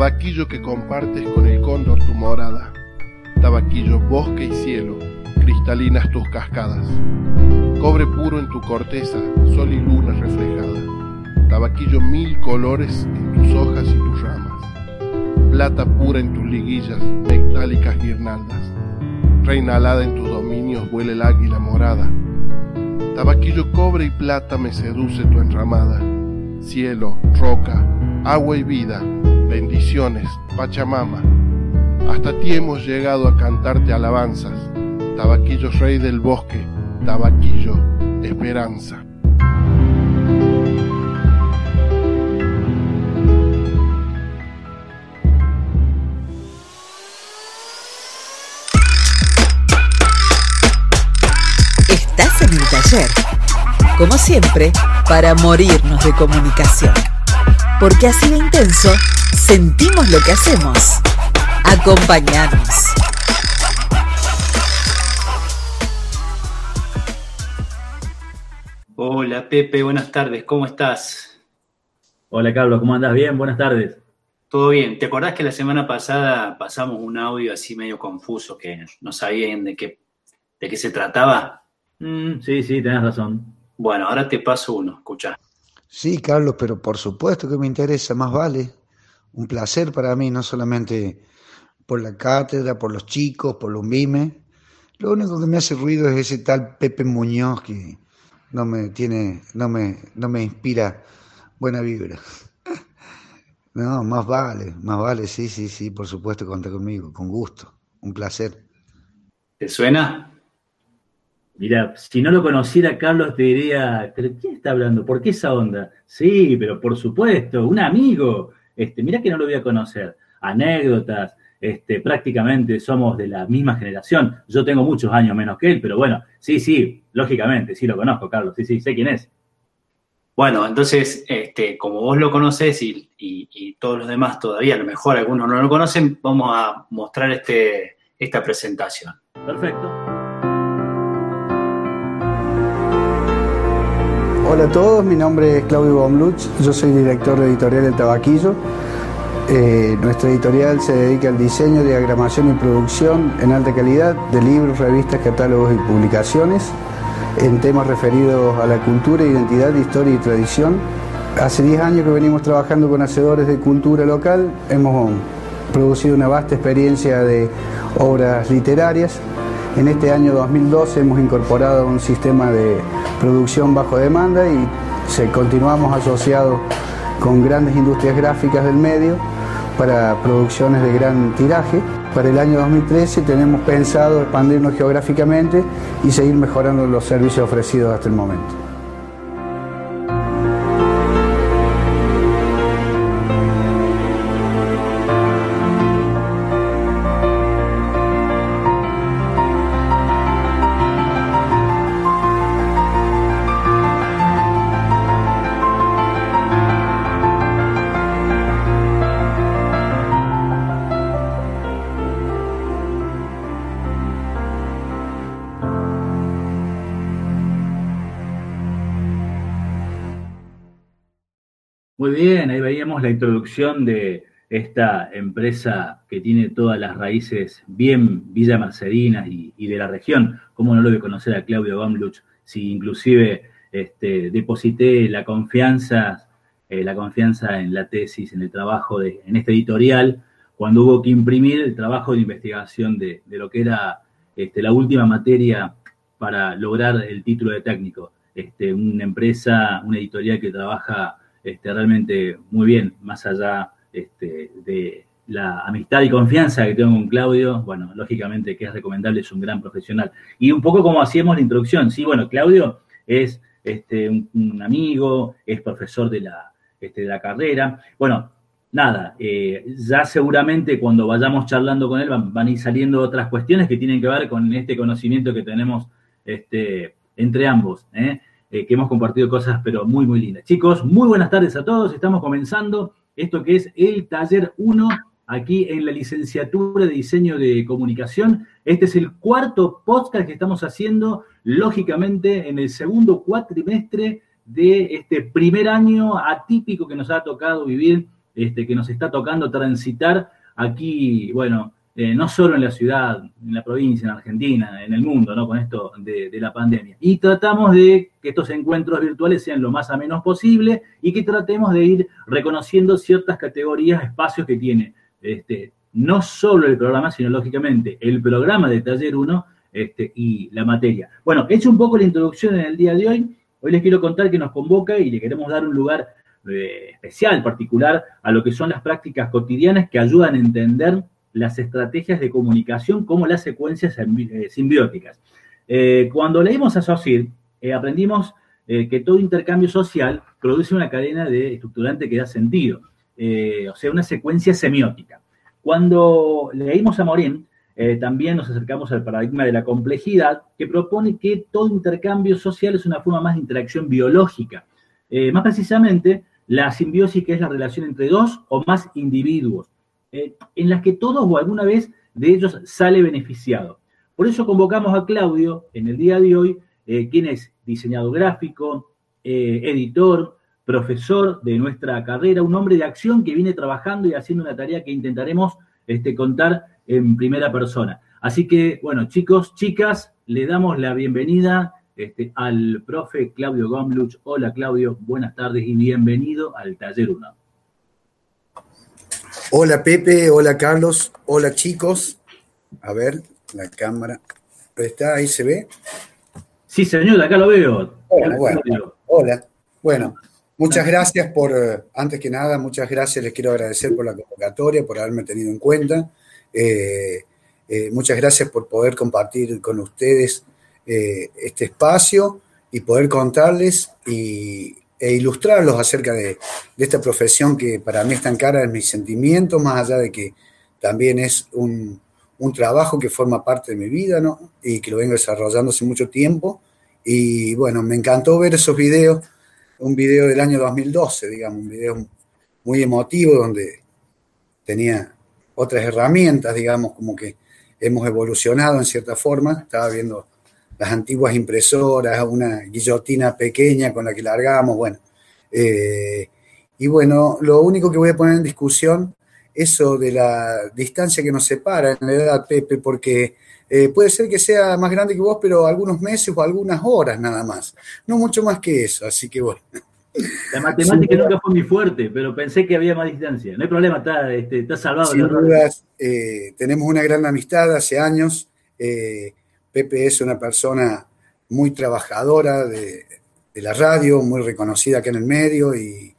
tabaquillo que compartes con el cóndor tu morada, tabaquillo bosque y cielo, cristalinas tus cascadas, cobre puro en tu corteza, sol y luna reflejada, tabaquillo mil colores en tus hojas y tus ramas, plata pura en tus liguillas, metálicas guirnaldas, reina alada en tus dominios vuela el águila morada, tabaquillo cobre y plata me seduce tu enramada, cielo, roca, agua y vida, Pachamama. Hasta ti hemos llegado a cantarte alabanzas, Tabaquillo Rey del Bosque, Tabaquillo, Esperanza. Estás en el taller, como siempre, para morirnos de comunicación porque así de intenso sentimos lo que hacemos. Acompañanos. Hola Pepe, buenas tardes, ¿cómo estás? Hola Carlos, ¿cómo andas? Bien, buenas tardes. Todo bien. ¿Te acordás que la semana pasada pasamos un audio así medio confuso que no sabían de qué, de qué se trataba? Mm, sí, sí, tenés razón. Bueno, ahora te paso uno, escucha. Sí, Carlos, pero por supuesto que me interesa, más vale. Un placer para mí, no solamente por la cátedra, por los chicos, por los mime. Lo único que me hace ruido es ese tal Pepe Muñoz que no me tiene, no me, no me inspira buena vibra. No, más vale, más vale, sí, sí, sí, por supuesto, cuenta conmigo, con gusto, un placer. ¿Te suena? Mira, si no lo conociera Carlos te diría, ¿pero quién está hablando? ¿Por qué esa onda? Sí, pero por supuesto, un amigo. Este, mira que no lo voy a conocer. Anécdotas, este, prácticamente somos de la misma generación. Yo tengo muchos años menos que él, pero bueno, sí, sí, lógicamente, sí lo conozco, Carlos, sí, sí, sé quién es. Bueno, entonces, este, como vos lo conocés y, y, todos los demás todavía, a lo mejor algunos no lo conocen, vamos a mostrar este, esta presentación. Perfecto. Hola a todos, mi nombre es Claudio Bomluch, yo soy director de editorial El Tabaquillo. Eh, nuestra editorial se dedica al diseño, diagramación y producción en alta calidad de libros, revistas, catálogos y publicaciones en temas referidos a la cultura, identidad, historia y tradición. Hace 10 años que venimos trabajando con hacedores de cultura local, hemos producido una vasta experiencia de obras literarias en este año 2012 hemos incorporado un sistema de producción bajo demanda y se, continuamos asociados con grandes industrias gráficas del medio para producciones de gran tiraje. Para el año 2013 tenemos pensado expandirnos geográficamente y seguir mejorando los servicios ofrecidos hasta el momento. La introducción de esta empresa que tiene todas las raíces bien Villa Mercedinas y, de la región. ¿Cómo no lo voy conocer a Claudio Gomluch si inclusive este, deposité la confianza, eh, la confianza en la tesis, en el trabajo, de, en este editorial, cuando hubo que imprimir el trabajo de investigación de, lo que era este, la última materia para lograr el título de técnico. Este, una empresa, una editorial que trabaja este, realmente muy bien, más allá este, de la amistad y confianza que tengo con Claudio, bueno, lógicamente que es recomendable, es un gran profesional. Y un poco como hacíamos la introducción, sí, bueno, Claudio es este, un, amigo, es profesor de la, este, de la carrera. Bueno, nada, eh, ya seguramente cuando vayamos charlando con él van, van, a ir saliendo otras cuestiones que tienen que ver con este conocimiento que tenemos este, entre ambos. ¿eh? Eh, que hemos compartido cosas, pero muy, muy lindas. Chicos, muy buenas tardes a todos. Estamos comenzando esto que es el taller 1 aquí en la licenciatura de diseño de comunicación. Este es el cuarto podcast que estamos haciendo, lógicamente, en el segundo cuatrimestre de este primer año atípico que nos ha tocado vivir este, que nos está tocando transitar aquí, bueno, eh, no solo en la ciudad, en la provincia, en Argentina, en el mundo, ¿no? Con esto de, la pandemia. Y tratamos de que estos encuentros virtuales sean lo más a menos posible y que tratemos de ir reconociendo ciertas categorías, espacios que tiene este, no solo el programa, sino lógicamente el programa de Taller 1 este, y la materia. Bueno, he hecho un poco la introducción en el día de hoy. Hoy les quiero contar que nos convoca y le queremos dar un lugar eh, especial, particular, a lo que son las prácticas cotidianas que ayudan a entender las estrategias de comunicación como las secuencias eh, simbióticas. Eh, cuando leímos a Saussure, aprendimos que todo intercambio social produce una cadena de estructurante que da sentido, o sea, una secuencia semiótica. Cuando leímos a Morin, también nos acercamos al paradigma de la complejidad, que propone que todo intercambio social es una forma más de interacción biológica. más precisamente, la simbiosis que es la relación entre dos o más individuos, eh, en las que todos o alguna vez de ellos sale beneficiado. Por eso convocamos a Claudio en el día de hoy, eh, quien es diseñador gráfico, eh, editor, profesor de nuestra carrera, un hombre de acción que viene trabajando y haciendo una tarea que intentaremos este, contar en primera persona. Así que, bueno, chicos, chicas, le damos la bienvenida este, al profe Claudio Gomluch. Hola Claudio, buenas tardes y bienvenido al Taller 1. Hola Pepe, hola Carlos, hola chicos. A ver, la cámara. ¿Está ahí? ¿Se ve? Sí, señor, acá lo veo. Hola, bueno, hola. Bueno, muchas gracias por, antes que nada, muchas gracias, les quiero agradecer por la convocatoria, por haberme tenido en cuenta. Eh, eh, muchas gracias por poder compartir con ustedes eh, este espacio y poder contarles y, e ilustrarlos acerca de, esta profesión que para mí es tan cara en mis sentimientos, más allá de que también es un, trabajo que forma parte de mi vida, ¿no? Y que lo vengo desarrollando hace mucho tiempo. Y bueno, me encantó ver esos videos, un video del año 2012, digamos, un video muy emotivo donde tenía otras herramientas, digamos, como que hemos evolucionado en cierta forma. Estaba viendo las antiguas impresoras, una guillotina pequeña con la que largamos, bueno. Eh, y bueno, lo único que voy a poner en discusión, eso de la distancia que nos separa en la edad, Pepe, porque eh, puede ser que sea más grande que vos, pero algunos meses o algunas horas nada más. No mucho más que eso, así que bueno. La matemática nunca fue muy fuerte, pero pensé que había más distancia. No hay problema, está, este, está salvado. Sin dudas, eh, tenemos una gran amistad hace años. Pepe es una persona muy trabajadora de, la radio, muy reconocida acá en el medio y,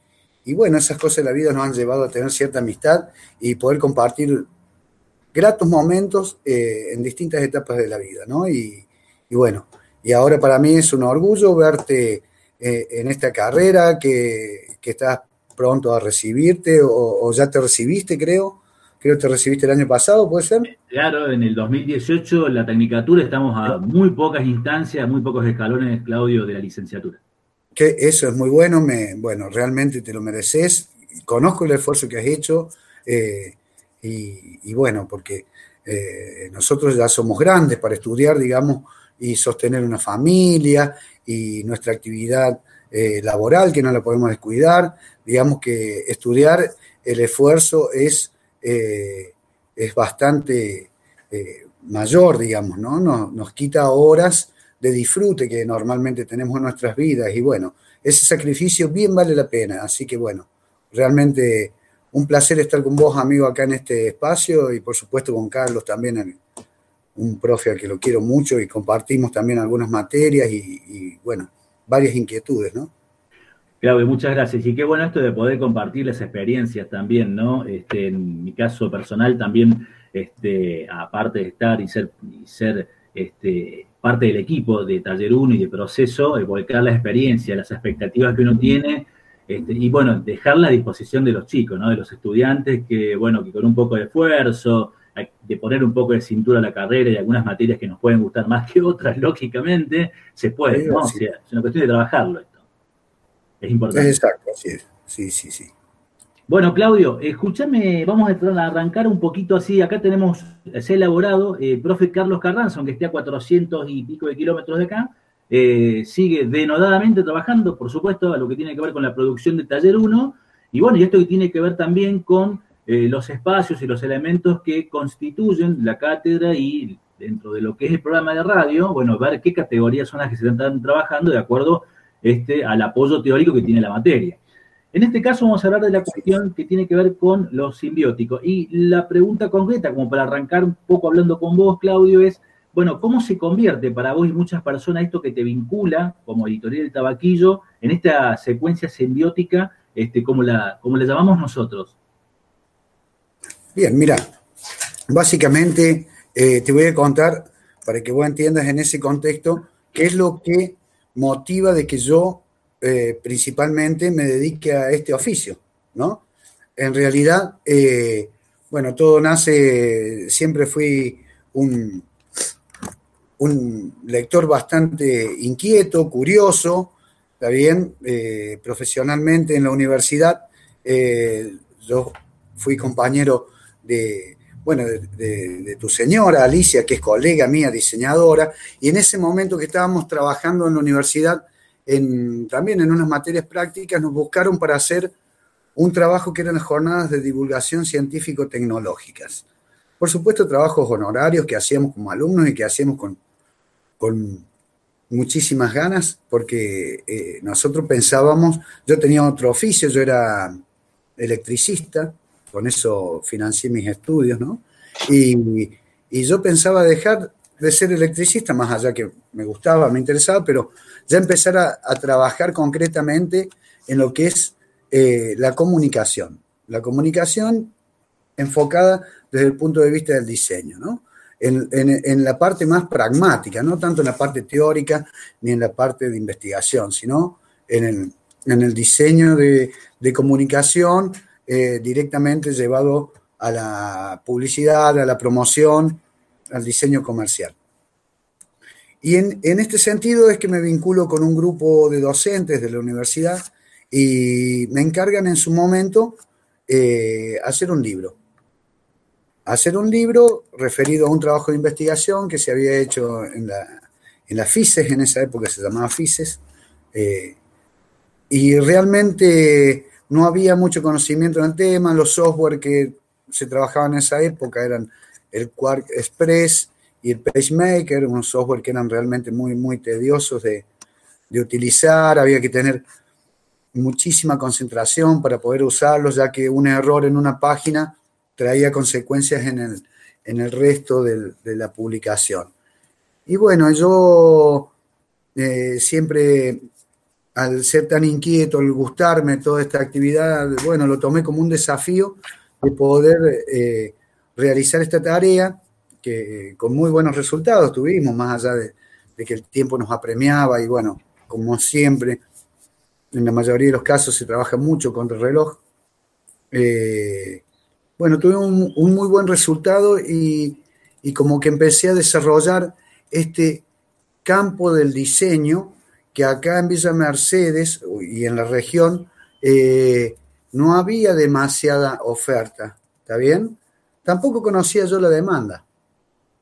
bueno, esas cosas de la vida nos han llevado a tener cierta amistad y poder compartir gratos momentos eh, en distintas etapas de la vida, ¿no? Y, bueno, y ahora para mí es un orgullo verte eh, en esta carrera que, estás pronto a recibirte o ya te recibiste, creo creo que te recibiste el año pasado, ¿puede ser? Claro, en el 2018 la Tecnicatura estamos a muy pocas instancias, muy pocos escalones, Claudio, de la licenciatura. Que eso es muy bueno, me, bueno, realmente te lo mereces. Conozco el esfuerzo que has hecho eh, y, bueno, porque eh, nosotros ya somos grandes para estudiar, digamos, y sostener una familia y nuestra actividad eh, laboral que no la podemos descuidar. Digamos que estudiar, el esfuerzo es eh, es bastante eh, mayor, digamos, ¿no? Nos, nos quita horas de disfrute que normalmente tenemos en nuestras vidas y bueno, ese sacrificio bien vale la pena, así que bueno, realmente un placer estar con vos, amigo, acá en este espacio y por supuesto con Carlos también, un profe al que lo quiero mucho y compartimos también algunas materias y, y bueno, varias inquietudes, ¿no? Claudio, muchas gracias. Y qué bueno esto de poder compartir las experiencias también, ¿no? Este, en mi caso personal también, este, aparte de estar y ser, y ser este, parte del equipo de Taller 1 y de proceso, volcar la experiencia, las expectativas que uno tiene, este, y bueno, dejarla a disposición de los chicos, ¿no? De los estudiantes que, bueno, que con un poco de esfuerzo, de poner un poco de cintura a la carrera y algunas materias que nos pueden gustar más que otras, lógicamente, se puede, ¿no? O sea, es una cuestión de trabajarlo. Es importante. exacto, así es. Sí, sí, sí. Bueno, Claudio, escúchame, vamos a arrancar un poquito así. Acá tenemos, se ha elaborado, el eh, profe Carlos Carranza, aunque esté a 400 y pico de kilómetros de acá, eh, sigue denodadamente trabajando, por supuesto, a lo que tiene que ver con la producción de Taller 1. Y bueno, y esto que tiene que ver también con eh, los espacios y los elementos que constituyen la cátedra y dentro de lo que es el programa de radio, bueno, ver qué categorías son las que se están trabajando de acuerdo este, al apoyo teórico que tiene la materia. En este caso vamos a hablar de la cuestión que tiene que ver con los simbióticos. Y la pregunta concreta, como para arrancar un poco hablando con vos, Claudio, es, bueno, ¿cómo se convierte para vos y muchas personas esto que te vincula como editorial del tabaquillo en esta secuencia simbiótica, este, como, la, como la llamamos nosotros? Bien, mira, básicamente eh, te voy a contar, para que vos entiendas en ese contexto, qué es lo que motiva de que yo eh, principalmente me dedique a este oficio, ¿no? En realidad, eh, bueno, todo nace, siempre fui un, un lector bastante inquieto, curioso, ¿está bien? profesionalmente en la universidad, yo fui compañero de, bueno, de, tu señora Alicia, que es colega mía, diseñadora, y en ese momento que estábamos trabajando en la universidad, en, también en unas materias prácticas, nos buscaron para hacer un trabajo que eran las jornadas de divulgación científico-tecnológicas. Por supuesto, trabajos honorarios que hacíamos como alumnos y que hacíamos con, muchísimas ganas, porque eh, nosotros pensábamos, yo tenía otro oficio, yo era electricista, con eso financié mis estudios, ¿no? Y, yo pensaba dejar de ser electricista, más allá que me gustaba, me interesaba, pero ya empezar a, trabajar concretamente en lo que es eh, la comunicación. La comunicación enfocada desde el punto de vista del diseño, ¿no? En, la parte más pragmática, no tanto en la parte teórica ni en la parte de investigación, sino en el, diseño de, de comunicación eh, directamente llevado a la publicidad, a la promoción, al diseño comercial. Y en, este sentido es que me vinculo con un grupo de docentes de la universidad y me encargan en su momento eh, hacer un libro. Hacer un libro referido a un trabajo de investigación que se había hecho en la, en FICES, en esa época se llamaba FICES, eh, y realmente no había mucho conocimiento en el tema, los software que se trabajaban en esa época eran el Quark Express y el PageMaker, unos software que eran realmente muy, muy tediosos de, utilizar, había que tener muchísima concentración para poder usarlos, ya que un error en una página traía consecuencias en el, en el resto de la publicación. Y bueno, yo eh, siempre al ser tan inquieto, al gustarme toda esta actividad, bueno, lo tomé como un desafío de poder eh, realizar esta tarea que con muy buenos resultados tuvimos, más allá de, que el tiempo nos apremiaba y bueno, como siempre, en la mayoría de los casos se trabaja mucho contra el reloj. Eh, bueno, tuve un, muy buen resultado y como que empecé a desarrollar este campo del diseño que acá en Villa Mercedes y en la región eh, no había demasiada oferta, ¿está bien? Tampoco conocía yo la demanda,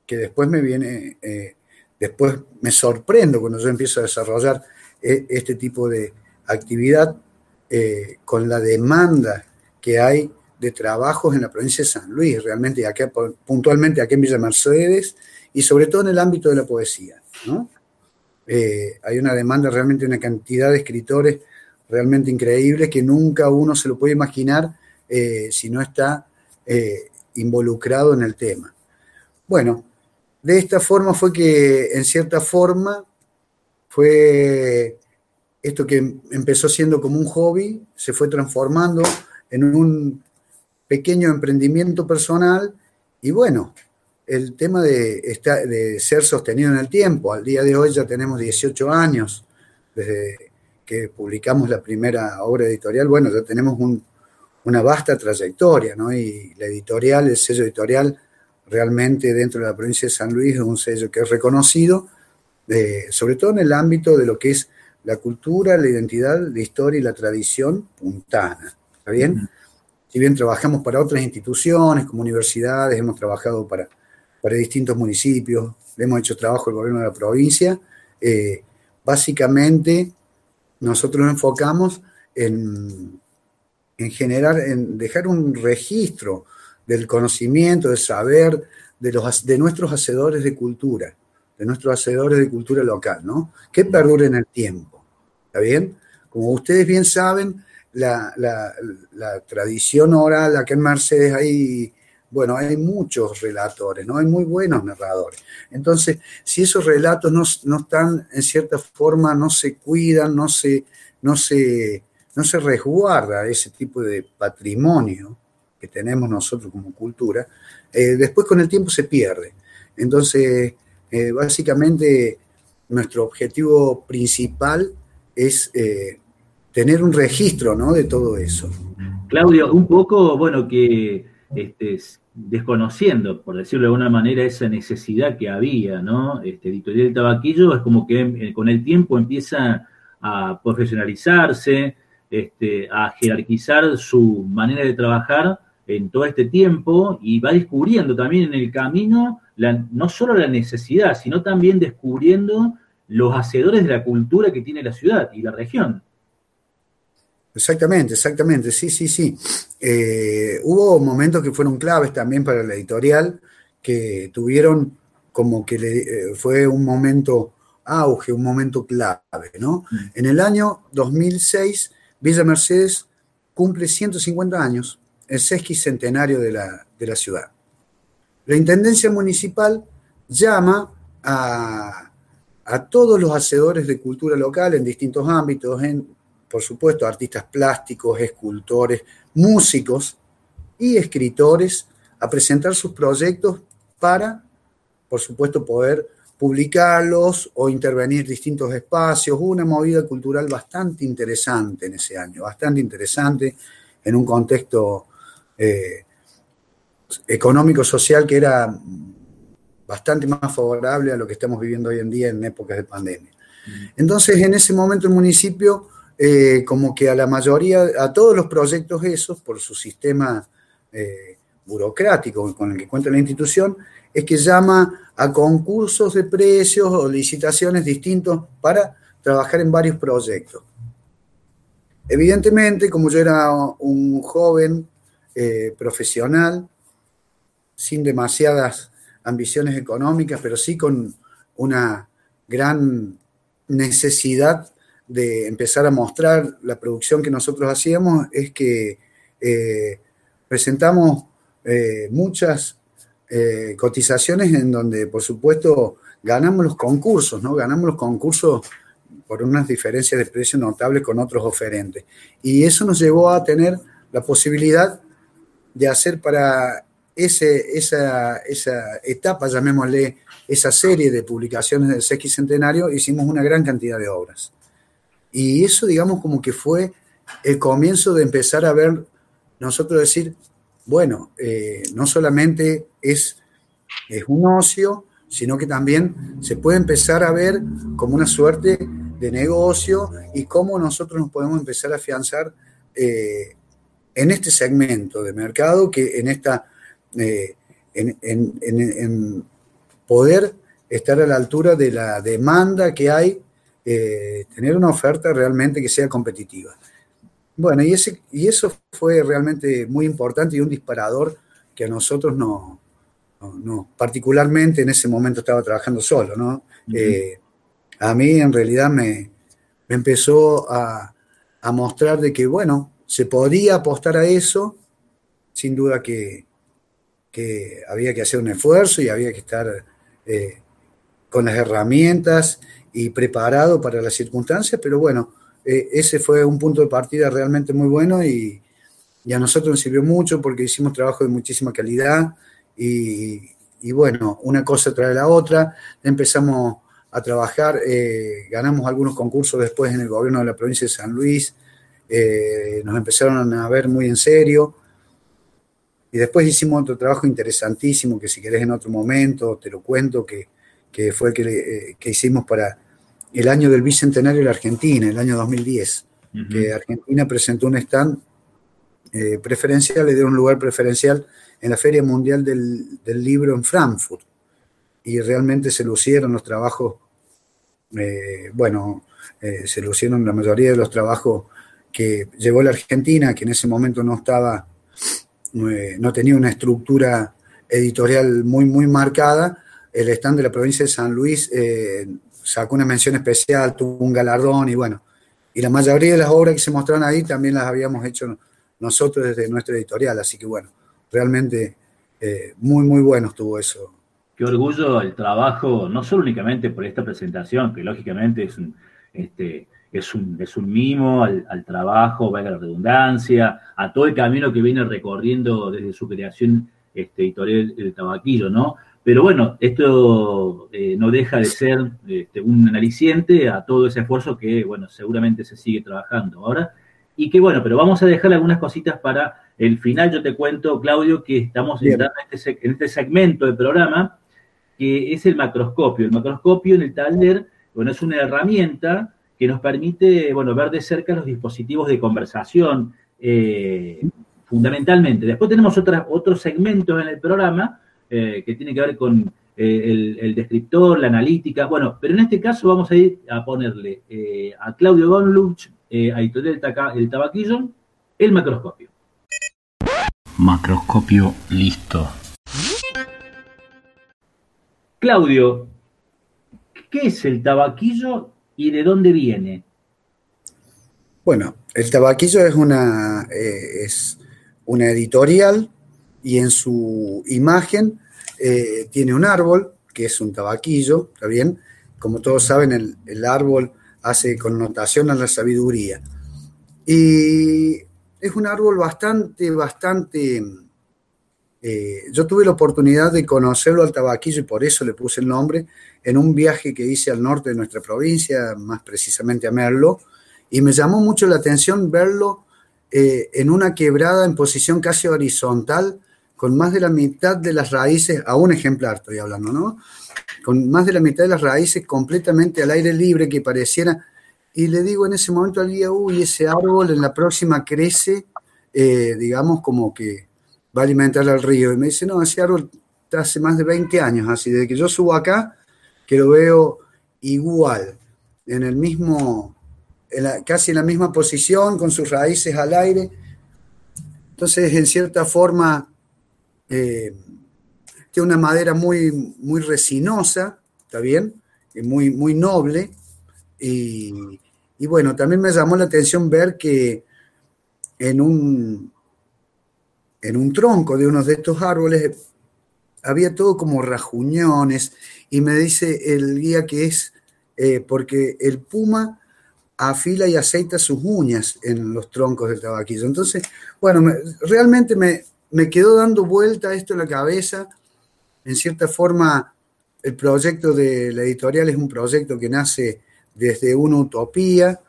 que después me viene, eh, después me sorprendo cuando yo empiezo a desarrollar eh, este tipo de actividad con la demanda que hay de trabajos en la provincia de San Luis, realmente acá, puntualmente aquí en Villa Mercedes y sobre todo en el ámbito de la poesía, ¿no? Eh, hay una demanda realmente, una cantidad de escritores realmente increíbles que nunca uno se lo puede imaginar eh, si no está eh, involucrado en el tema. Bueno, de esta forma fue que en cierta forma fue esto que empezó siendo como un hobby, se fue transformando en un pequeño emprendimiento personal y bueno, el tema de, de ser sostenido en el tiempo. Al día de hoy ya tenemos 18 años desde que publicamos la primera obra editorial. Bueno, ya tenemos una vasta trayectoria, ¿no? Y la editorial, el sello editorial, realmente dentro de la provincia de San Luis es un sello que es reconocido, eh, sobre todo en el ámbito de lo que es la cultura, la identidad, la historia y la tradición puntana. ¿Está bien? Si bien trabajamos para otras instituciones como universidades, hemos trabajado para para distintos municipios, le hemos hecho trabajo al gobierno de la provincia. Eh, básicamente, nosotros nos enfocamos en, en generar, en dejar un registro del conocimiento, del saber de, los, de nuestros hacedores de cultura, de nuestros hacedores de cultura local, ¿no? Que perdure en el tiempo, ¿está bien? Como ustedes bien saben, la, tradición oral, acá en Mercedes hay, bueno, hay muchos relatores, ¿no? Hay muy buenos narradores. Entonces, si esos relatos no, no están, en cierta forma, no se cuidan, no se, no se, no se resguarda ese tipo de patrimonio que tenemos nosotros como cultura, eh, después con el tiempo se pierde. Entonces, eh, básicamente, nuestro objetivo principal es eh, tener un registro ¿no? de todo eso. Claudio, un poco, bueno, que este, desconociendo, por decirlo de alguna manera, esa necesidad que había, ¿no? Este, Editorial Tabaquillo es como que eh, con el tiempo empieza a profesionalizarse, este, a jerarquizar su manera de trabajar en todo este tiempo y va descubriendo también en el camino no solo la necesidad, sino también descubriendo los hacedores de la cultura que tiene la ciudad y la región. Exactamente, exactamente, sí, sí, sí. Eh, hubo momentos que fueron claves también para la editorial, que tuvieron como que le, eh, fue un momento auge, un momento clave, ¿no? Mm. En el año 2006, Villa Mercedes cumple 150 años, el sesquicentenario de la, de la ciudad. La Intendencia Municipal llama a, a todos los hacedores de cultura local en distintos ámbitos, en por supuesto, artistas plásticos, escultores, músicos y escritores a presentar sus proyectos para, por supuesto, poder publicarlos o intervenir en distintos espacios. Hubo una movida cultural bastante interesante en ese año, bastante interesante en un contexto eh, económico-social que era bastante más favorable a lo que estamos viviendo hoy en día en épocas de pandemia. Entonces, en ese momento el municipio eh, como que a la mayoría, a todos los proyectos esos, por su sistema eh, burocrático con el que cuenta la institución, es que llama a concursos de precios o licitaciones distintos para trabajar en varios proyectos. Evidentemente, como yo era un joven eh, profesional, sin demasiadas ambiciones económicas, pero sí con una gran necesidad de empezar a mostrar la producción que nosotros hacíamos es que eh, presentamos eh, muchas eh, cotizaciones en donde, por supuesto, ganamos los concursos, ¿no? Ganamos los concursos por unas diferencias de precio notables con otros oferentes. Y eso nos llevó a tener la posibilidad de hacer para ese, esa, esa etapa, llamémosle, esa serie de publicaciones del sesquicentenario, hicimos una gran cantidad de obras. Y eso, digamos, como que fue el comienzo de empezar a ver, nosotros decir, bueno, eh, no solamente es, es un ocio, sino que también se puede empezar a ver como una suerte de negocio y cómo nosotros nos podemos empezar a afianzar eh, en este segmento de mercado, que en esta, eh, en, poder estar a la altura de la demanda que hay eh, tener una oferta realmente que sea competitiva. Bueno, y, ese, y eso fue realmente muy importante y un disparador que a nosotros no, no, particularmente en ese momento estaba trabajando solo, ¿no? Eh, a mí en realidad me, empezó a, mostrar de que, bueno, se podía apostar a eso, sin duda que, había que hacer un esfuerzo y había que estar eh, con las herramientas y preparado para las circunstancias, pero bueno, eh, ese fue un punto de partida realmente muy bueno y, a nosotros nos sirvió mucho porque hicimos trabajo de muchísima calidad y, bueno, una cosa trae la otra, empezamos a trabajar, eh, ganamos algunos concursos después en el gobierno de la provincia de San Luis, eh, nos empezaron a ver muy en serio. Y después hicimos otro trabajo interesantísimo que si querés en otro momento te lo cuento, que, que fue que, que, hicimos para el año del Bicentenario de la Argentina, el año 2010, que Argentina presentó un stand eh, preferencial, le dio un lugar preferencial en la Feria Mundial del, Libro en Frankfurt. Y realmente se lucieron los trabajos, eh, bueno, eh, se lucieron la mayoría de los trabajos que llevó la Argentina, que en ese momento no estaba, eh, no tenía una estructura editorial muy, muy marcada, el stand de la provincia de San Luis eh, sacó una mención especial, tuvo un galardón y bueno, y la mayoría de las obras que se mostraron ahí también las habíamos hecho nosotros desde nuestra editorial, así que bueno, realmente eh, muy, muy bueno estuvo eso. Qué orgullo el trabajo, no solo únicamente por esta presentación, que lógicamente es un, este, es un, es un mimo al, trabajo, valga la redundancia, a todo el camino que viene recorriendo desde su creación este, editorial del tabaquillo, ¿no? Pero bueno, esto eh, no deja de ser este, un aliciente a todo ese esfuerzo que, bueno, seguramente se sigue trabajando ahora. Y que bueno, pero vamos a dejar algunas cositas para el final. Yo te cuento, Claudio, que estamos entrando en este, en este segmento del programa, que es el macroscopio. El macroscopio en el taller, bueno, es una herramienta que nos permite, bueno, ver de cerca los dispositivos de conversación, eh, fundamentalmente. Después tenemos otros segmentos en el programa eh, que tiene que ver con eh, el, descriptor, la analítica. Bueno, pero en este caso vamos a ir a ponerle eh, a Claudio Gonluch, a Editorial El Tabaquillo, el macroscopio. Macroscopio listo. Claudio, ¿qué es el tabaquillo y de dónde viene? Bueno, el tabaquillo es una, es una editorial y en su imagen eh, tiene un árbol, que es un tabaquillo, ¿está bien? Como todos saben, el, árbol hace connotación a la sabiduría. Y es un árbol bastante, bastante... Eh, yo tuve la oportunidad de conocerlo al tabaquillo y por eso le puse el nombre en un viaje que hice al norte de nuestra provincia, más precisamente a Merlo, y me llamó mucho la atención verlo eh, en una quebrada en posición casi horizontal, con más de la mitad de las raíces, a un ejemplar estoy hablando, ¿no? Con más de la mitad de las raíces completamente al aire libre que pareciera. Y le digo en ese momento al guía, uy, ese árbol en la próxima crece, eh, digamos, como que va a alimentar al río. Y me dice, no, ese árbol hace más de 20 años, así, desde que yo subo acá, que lo veo igual, en el mismo, casi en la misma posición, con sus raíces al aire. Entonces, en cierta forma, eh, tiene una madera muy, muy resinosa, ¿está bien? muy, muy noble. Y, bueno, también me llamó la atención ver que en un, en un tronco de uno de estos árboles había todo como rajuñones y me dice el guía que es eh, porque el puma afila y aceita sus uñas en los troncos del tabaquillo. Entonces, bueno, realmente me, me quedó dando vuelta esto en la cabeza. En cierta forma, el proyecto de la editorial es un proyecto que nace desde una utopía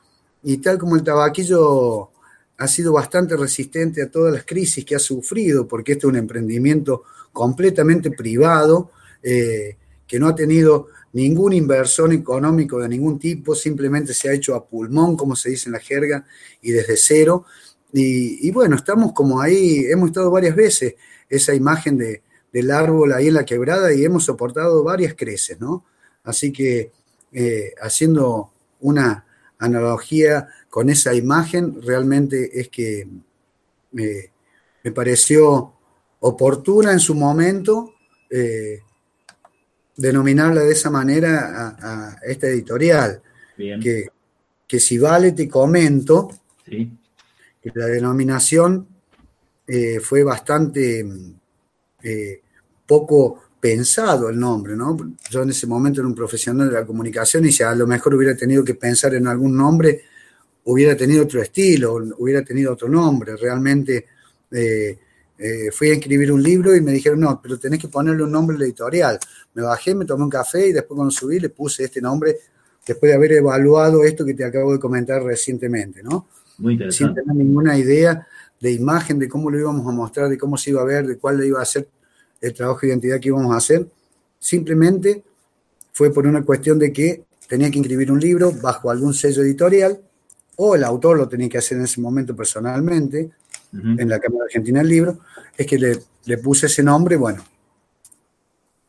y tal como el tabaquillo ha sido bastante resistente a todas las crisis que ha sufrido, porque este es un emprendimiento completamente privado, eh, que no ha tenido ningún inversor económico de ningún tipo, simplemente se ha hecho a pulmón, como se dice en la jerga, y desde cero. Y, bueno, estamos como ahí, hemos estado varias veces esa imagen de, del árbol ahí en la quebrada y hemos soportado varias creces, ¿no? Así que eh, haciendo una analogía con esa imagen, realmente es que eh, me pareció oportuna en su momento eh, denominarla de esa manera a, esta editorial. Que, que si vale te comento sí la denominación eh, fue bastante eh, poco pensado el nombre, ¿no? Yo en ese momento era un profesional de la comunicación y si a lo mejor hubiera tenido que pensar en algún nombre, hubiera tenido otro estilo, hubiera tenido otro nombre. Realmente eh, fui a escribir un libro y me dijeron, no, pero tenés que ponerle un nombre editorial. Me bajé, me tomé un café y después cuando subí le puse este nombre después de haber evaluado esto que te acabo de comentar recientemente, ¿no? Muy interesante. Sin tener ninguna idea de imagen, de cómo lo íbamos a mostrar, de cómo se iba a ver, de cuál iba a ser el trabajo de identidad que íbamos a hacer. Simplemente fue por una cuestión de que tenía que inscribir un libro bajo algún sello editorial, o el autor lo tenía que hacer en ese momento personalmente, en la Cámara Argentina del Libro, es que le, le puse ese nombre, bueno.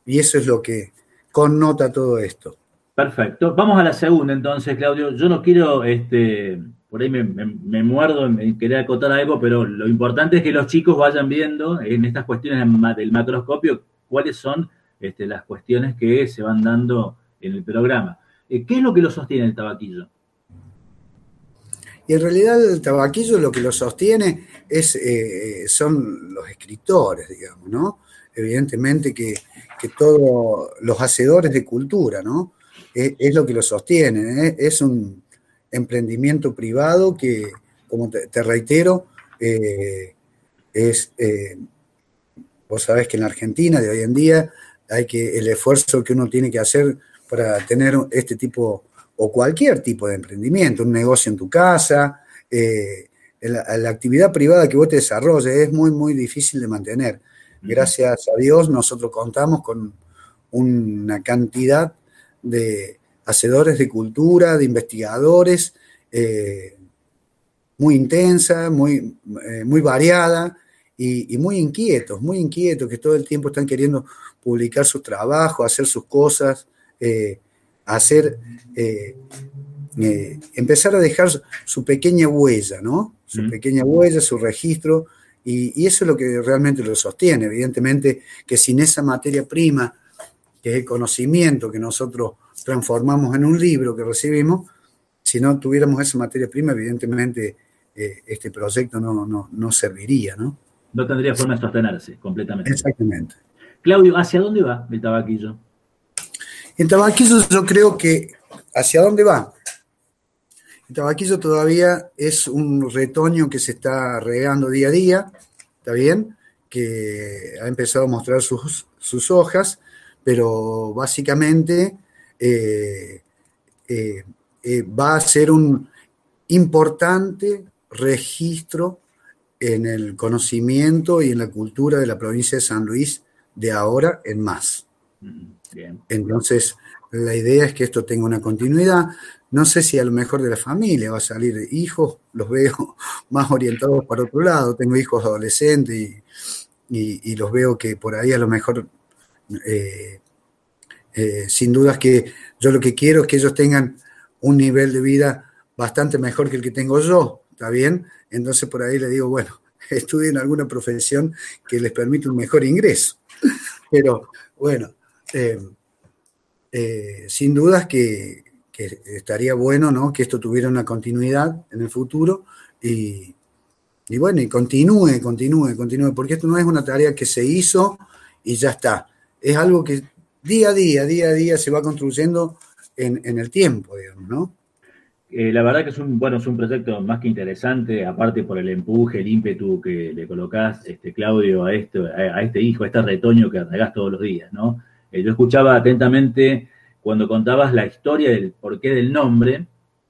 Y eso es lo que connota todo esto. Perfecto. Vamos a la segunda entonces, Claudio. Yo no quiero este, por ahí me, muerdo en querer acotar algo, pero lo importante es que los chicos vayan viendo en estas cuestiones del macroscopio cuáles son este, las cuestiones que se van dando en el programa. Eh, ¿Qué es lo que lo sostiene el tabaquillo? Y en realidad el tabaquillo lo que lo sostiene es, eh, son los escritores, digamos, ¿no? Evidentemente que, todos los hacedores de cultura, ¿no? Es, lo que lo sostiene, ¿eh? es un emprendimiento privado que, como te, reitero, es, vos sabés que en la Argentina de hoy en día hay que, el esfuerzo que uno tiene que hacer para tener este tipo o cualquier tipo de emprendimiento, un negocio en tu casa, eh, la, actividad privada que vos te desarrolles es muy, muy difícil de mantener. Gracias a Dios nosotros contamos con una cantidad de hacedores de cultura, de investigadores, eh, muy intensa, muy, eh, muy variada y, y, muy inquietos, muy inquietos, que todo el tiempo están queriendo publicar sus trabajos, hacer sus cosas, eh, hacer, empezar a dejar su pequeña huella, ¿no? Su pequeña huella, su registro, y, eso es lo que realmente lo sostiene. Evidentemente que sin esa materia prima, que es el conocimiento que nosotros transformamos en un libro que recibimos, si no tuviéramos esa materia prima, evidentemente este proyecto no, no, no serviría, ¿no? No tendría forma de sostenerse completamente. Exactamente. Claudio, ¿hacia dónde va el tabaquillo? En Tabaquillo yo creo que, ¿hacia dónde va? El tabaquillo todavía es un retoño que se está regando día a día, ¿está bien? Que ha empezado a mostrar sus, hojas, pero básicamente eh, eh, eh, va a ser un importante registro en el conocimiento y en la cultura de la provincia de San Luis de ahora en más. Mm. Entonces, la idea es que esto tenga una continuidad. No sé si a lo mejor de la familia va a salir hijos, los veo más orientados para otro lado. Tengo hijos adolescentes y, los veo que por ahí a lo mejor, eh, eh, sin dudas que yo lo que quiero es que ellos tengan un nivel de vida bastante mejor que el que tengo yo, ¿está bien? Entonces por ahí le digo, bueno, estudien alguna profesión que les permita un mejor ingreso. Pero bueno, eh, eh, sin dudas que, estaría bueno ¿no? que esto tuviera una continuidad en el futuro y, bueno, y continúe, continúe, continúe, porque esto no es una tarea que se hizo y ya está. Es algo que día a día, día a día se va construyendo en, el tiempo, digamos, ¿no? Eh, la verdad que es un, bueno, es un proyecto más que interesante, aparte por el empuje, el ímpetu que le colocás, este, Claudio, a, esto, a, este hijo, a este retoño que regás todos los días, ¿no? Eh, yo escuchaba atentamente cuando contabas la historia del porqué del nombre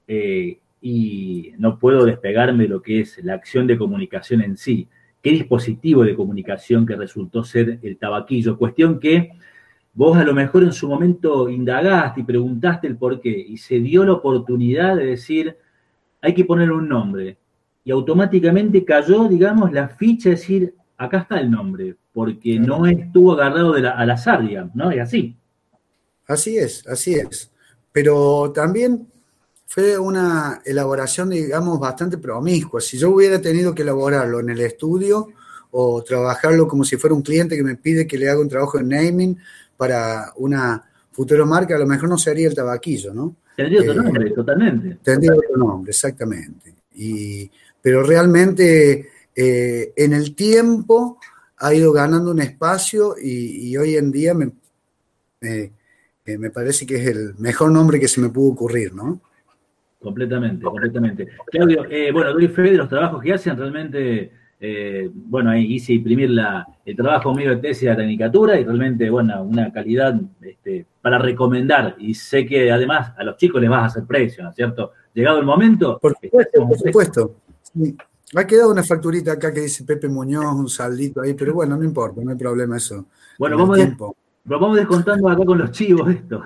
eh, y no puedo despegarme de lo que es la acción de comunicación en sí. ¿Qué dispositivo de comunicación que resultó ser el tabaquillo? Cuestión que vos a lo mejor en su momento indagaste y preguntaste el porqué y se dio la oportunidad de decir, hay que poner un nombre. Y automáticamente cayó, digamos, la ficha de decir, acá está el nombre, porque no estuvo agarrado de la, al azar, digamos, ¿no? Es así. Así es, así es. Pero también fue una elaboración, digamos, bastante promiscua. Si yo hubiera tenido que elaborarlo en el estudio o trabajarlo como si fuera un cliente que me pide que le haga un trabajo en naming para una futura marca, a lo mejor no sería el tabaquillo, ¿no? Tendría otro eh, nombre, totalmente. Tendría otro nombre, exactamente. Y, pero realmente eh, en el tiempo ha ido ganando un espacio y, hoy en día me, me, parece que es el mejor nombre que se me pudo ocurrir, ¿no? Completamente, completamente. Claudio, eh, bueno, doy fe de los trabajos que hacen, realmente, eh, bueno, ahí hice imprimir la, el trabajo mío de tesis de la tecnicatura y realmente, bueno, una calidad este, para recomendar. Y sé que además a los chicos les vas a hacer precio, ¿no es cierto? Llegado el momento. Por supuesto, por supuesto. Me ha quedado una facturita acá que dice Pepe Muñoz, un saldito ahí, pero bueno, no importa, no hay problema eso. Bueno, vamos, vamos descontando acá con los chivos esto.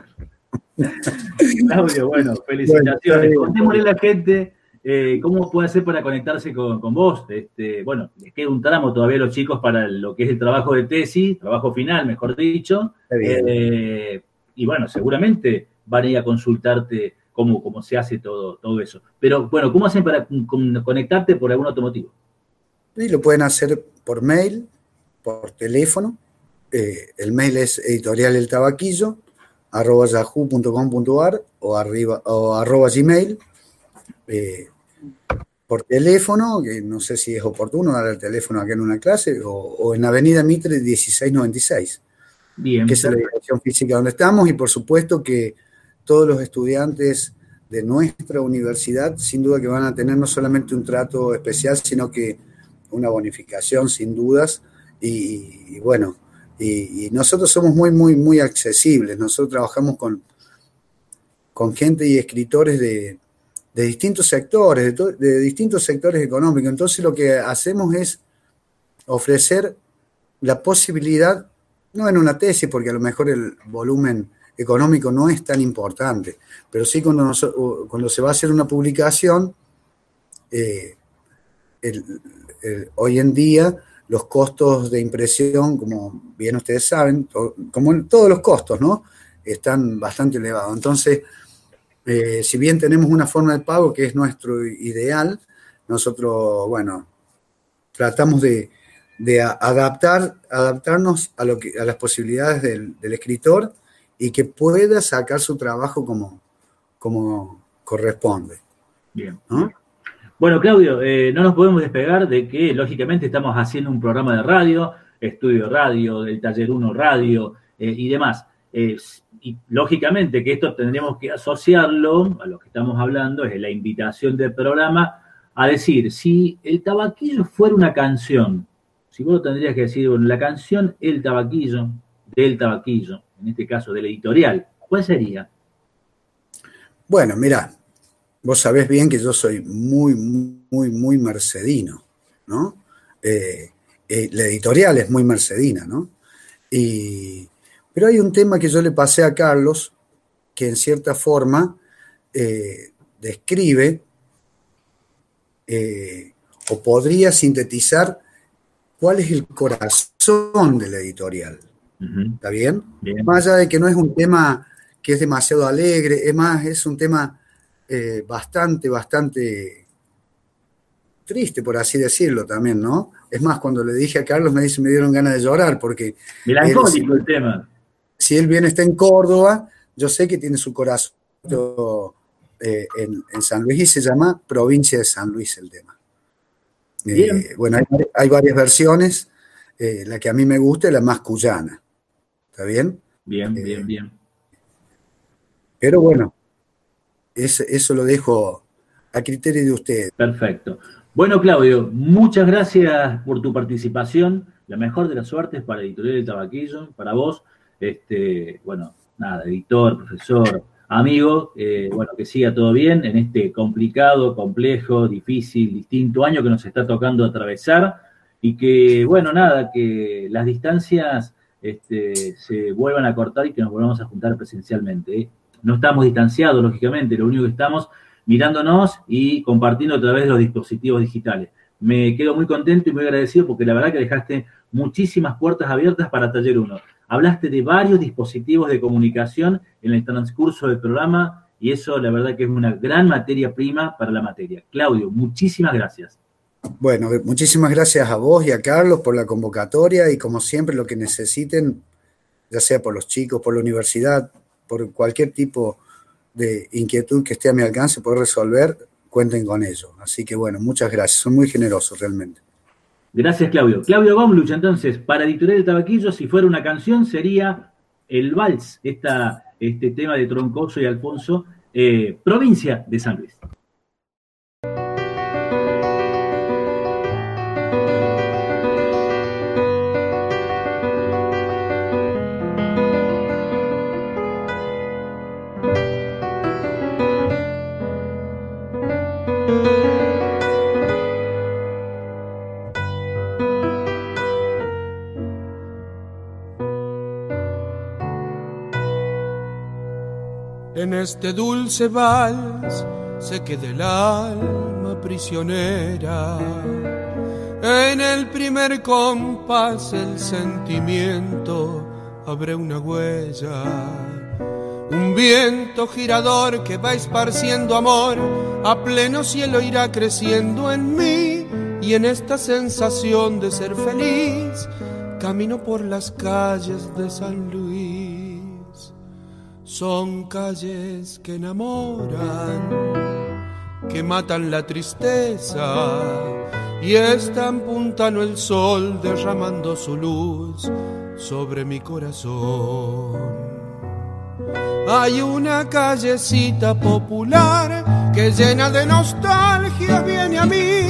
Claudio, bueno, felicitaciones. Contémosle a la gente eh, cómo puede hacer para conectarse con, vos. Este, bueno, les queda un tramo todavía a los chicos para lo que es el trabajo de tesis, trabajo final, mejor dicho. Eh, y bueno, seguramente van a ir a consultarte cómo, cómo se hace todo, todo eso. Pero bueno, ¿cómo hacen para conectarte por algún otro motivo? Y lo pueden hacer por mail, por teléfono. Eh, el mail es editorial el tabaquillo arroba yahoo.com.ar o, arriba, o arroba gmail. Eh, por teléfono, que no sé si es oportuno dar el teléfono aquí en una clase, o, en Avenida Mitre 1696. Bien. Que es la dirección física donde estamos, y por supuesto que todos los estudiantes de nuestra universidad, sin duda que van a tener no solamente un trato especial, sino que una bonificación, sin dudas, y, bueno, y, nosotros somos muy, muy, muy accesibles. Nosotros trabajamos con, con gente y escritores de, de distintos sectores, de, distintos sectores económicos. Entonces lo que hacemos es ofrecer la posibilidad, no en una tesis, porque a lo mejor el volumen económico no es tan importante, pero sí cuando, cuando se va a hacer una publicación, eh, hoy en día los costos de impresión, como bien ustedes saben, como en todos los costos, ¿no? Están bastante elevados. Entonces, eh, si bien tenemos una forma de pago que es nuestro ideal, nosotros, bueno, tratamos de, adaptar, adaptarnos a, lo que, a las posibilidades del, escritor y que pueda sacar su trabajo como, como corresponde. Bien. Bueno, Claudio, eh, no nos podemos despegar de que, lógicamente, estamos haciendo un programa de radio, estudio radio, del taller 1 radio eh, y demás y lógicamente que esto tendríamos que asociarlo a lo que estamos hablando, es la invitación del programa a decir, si el tabaquillo fuera una canción, si vos tendrías que decir, bueno, la canción El tabaquillo, del tabaquillo, en este caso del editorial, ¿cuál sería? Bueno, mira, vos sabés bien que yo soy muy, muy, muy mercedino, ¿no? Eh, eh, la editorial es muy mercedina, ¿no? Y pero hay un tema que yo le pasé a Carlos, que en cierta forma eh, describe eh, o podría sintetizar cuál es el corazón de la editorial. ¿Está bien? Más allá de que no es un tema que es demasiado alegre, es más, es un tema eh, bastante, bastante triste, por así decirlo también, ¿no? Es más, cuando le dije a Carlos me dice, me dieron ganas de llorar porque... Melancólico el tema si él bien está en Córdoba, yo sé que tiene su corazón eh, en, San Luis y se llama Provincia de San Luis el tema. Eh, bueno, hay, varias versiones. Eh, la que a mí me gusta es la más cuyana. ¿Está bien? Bien, bien, bien. Pero bueno, eso lo dejo a criterio de ustedes. Perfecto. Bueno, Claudio, muchas gracias por tu participación. La mejor de las suertes para Editorial del Tabaquillo, para vos este, bueno, nada, editor, profesor, amigo, eh, bueno, que siga todo bien en este complicado, complejo, difícil, distinto año que nos está tocando atravesar y que, bueno, nada, que las distancias este, se vuelvan a cortar y que nos volvamos a juntar presencialmente. ¿eh? No estamos distanciados, lógicamente, lo único que estamos mirándonos y compartiendo a través de los dispositivos digitales. Me quedo muy contento y muy agradecido porque la verdad que dejaste muchísimas puertas abiertas para Taller 1 hablaste de varios dispositivos de comunicación en el transcurso del programa y eso la verdad que es una gran materia prima para la materia. Claudio, muchísimas gracias. Bueno, muchísimas gracias a vos y a Carlos por la convocatoria y como siempre lo que necesiten, ya sea por los chicos, por la universidad, por cualquier tipo de inquietud que esté a mi alcance, poder resolver, cuenten con ello. Así que bueno, muchas gracias, son muy generosos realmente. Gracias, Claudio. Claudio Gomluch, entonces, para Editorial de Tabaquillo, si fuera una canción, sería el Vals, esta, este tema de Troncoso y Alfonso, eh, provincia de San Luis. Este dulce vals se queda el alma prisionera. En el primer compás el sentimiento abre una huella. Un viento girador que va esparciendo amor, a pleno cielo irá creciendo en mí y en esta sensación de ser feliz, camino por las calles de San Luis. Son calles que enamoran, que matan la tristeza y están puntano el sol derramando su luz sobre mi corazón. Hay una callecita popular que llena de nostalgia viene a mí,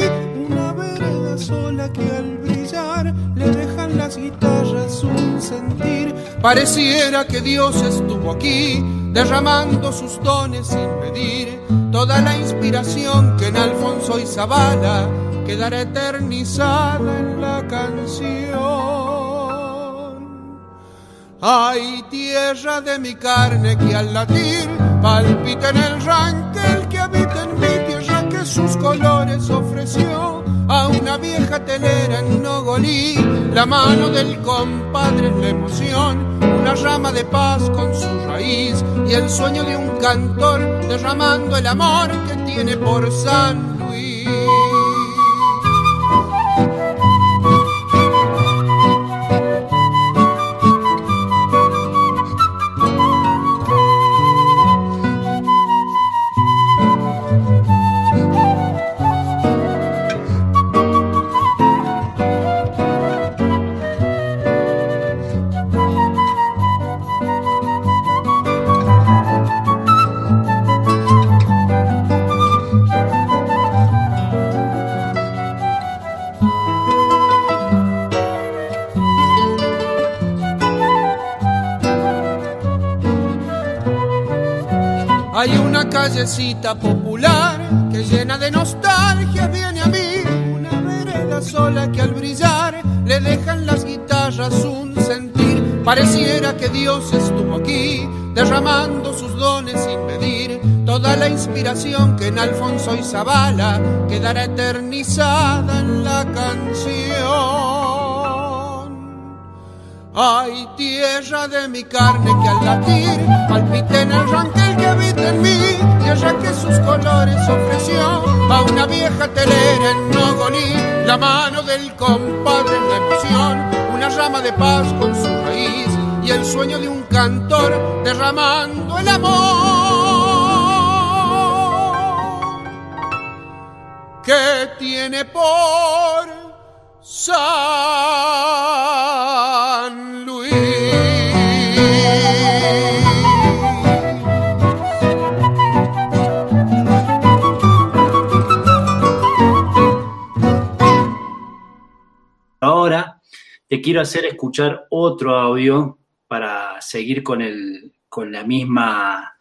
una vereda sola que al brillar le las guitarras un sentir. Pareciera que Dios estuvo aquí derramando sus dones sin medir, toda la inspiración que en Alfonso y Zavala quedará eternizada en la canción. Ay, tierra de mi carne que al latir palpita en el ranquel que habita en mi tierra que sus colores ofreció a una vieja telera en Nogolí. La mano del compadre es la emoción, una rama de paz con su raíz y el sueño de un cantor derramando el amor que tiene por San callecita popular que llena de nostalgia viene a mí. Una vereda sola que al brillar le dejan las guitarras un sentir. Pareciera que Dios estuvo aquí derramando sus dones sin medir. Toda la inspiración que en Alfonso y Zavala quedará eternizada en la canción. Ay, tierra de mi carne que al latir palpite en el ranquel que habita en mí tierra que sus colores ofreció a una vieja telera en Nogolí, la mano del compadre en la emoción, una rama de paz con su raíz y el sueño de un cantor derramando el amor que tiene por San Ahora te quiero hacer escuchar otro audio para seguir con, el, con la misma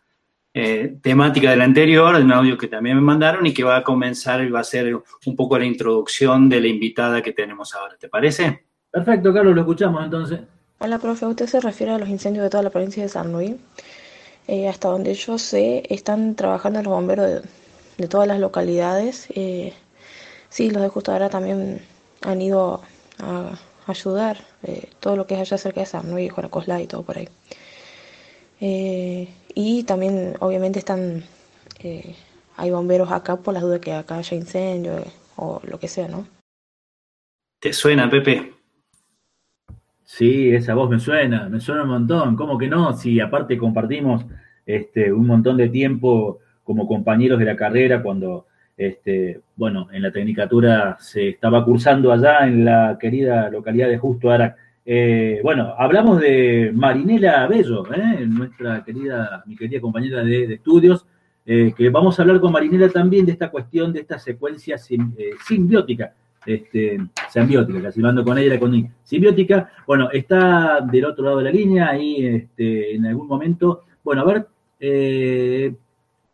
eh, temática del anterior, un audio que también me mandaron y que va a comenzar y va a ser un poco la introducción de la invitada que tenemos ahora. ¿Te parece? Perfecto, Carlos, lo escuchamos entonces. Hola, profe. Usted se refiere a los incendios de toda la provincia de San Luis. Eh, hasta donde yo sé, están trabajando los bomberos de, de todas las localidades. Eh, sí, los de Justo ahora también han ido a ayudar eh, todo lo que es allá cerca de Luis, Juanacoslá y todo por ahí. Eh, y también, obviamente, están eh, hay bomberos acá por las dudas que acá haya incendio eh, o lo que sea, ¿no? ¿Te suena, Pepe? Sí, esa voz me suena, me suena un montón. ¿Cómo que no? Si aparte compartimos este, un montón de tiempo como compañeros de la carrera cuando, este, bueno, en la tecnicatura se estaba cursando allá en la querida localidad de Justo Arac. Eh, bueno, hablamos de Marinela Bello, ¿eh? nuestra querida, mi querida compañera de, estudios, eh, que vamos a hablar con Marinela también de esta cuestión, de esta secuencia sim- simbiótica, este, simbiótica, casi con ella, con simbiótica, bueno, está del otro lado de la línea, ahí este, en algún momento, bueno, a ver,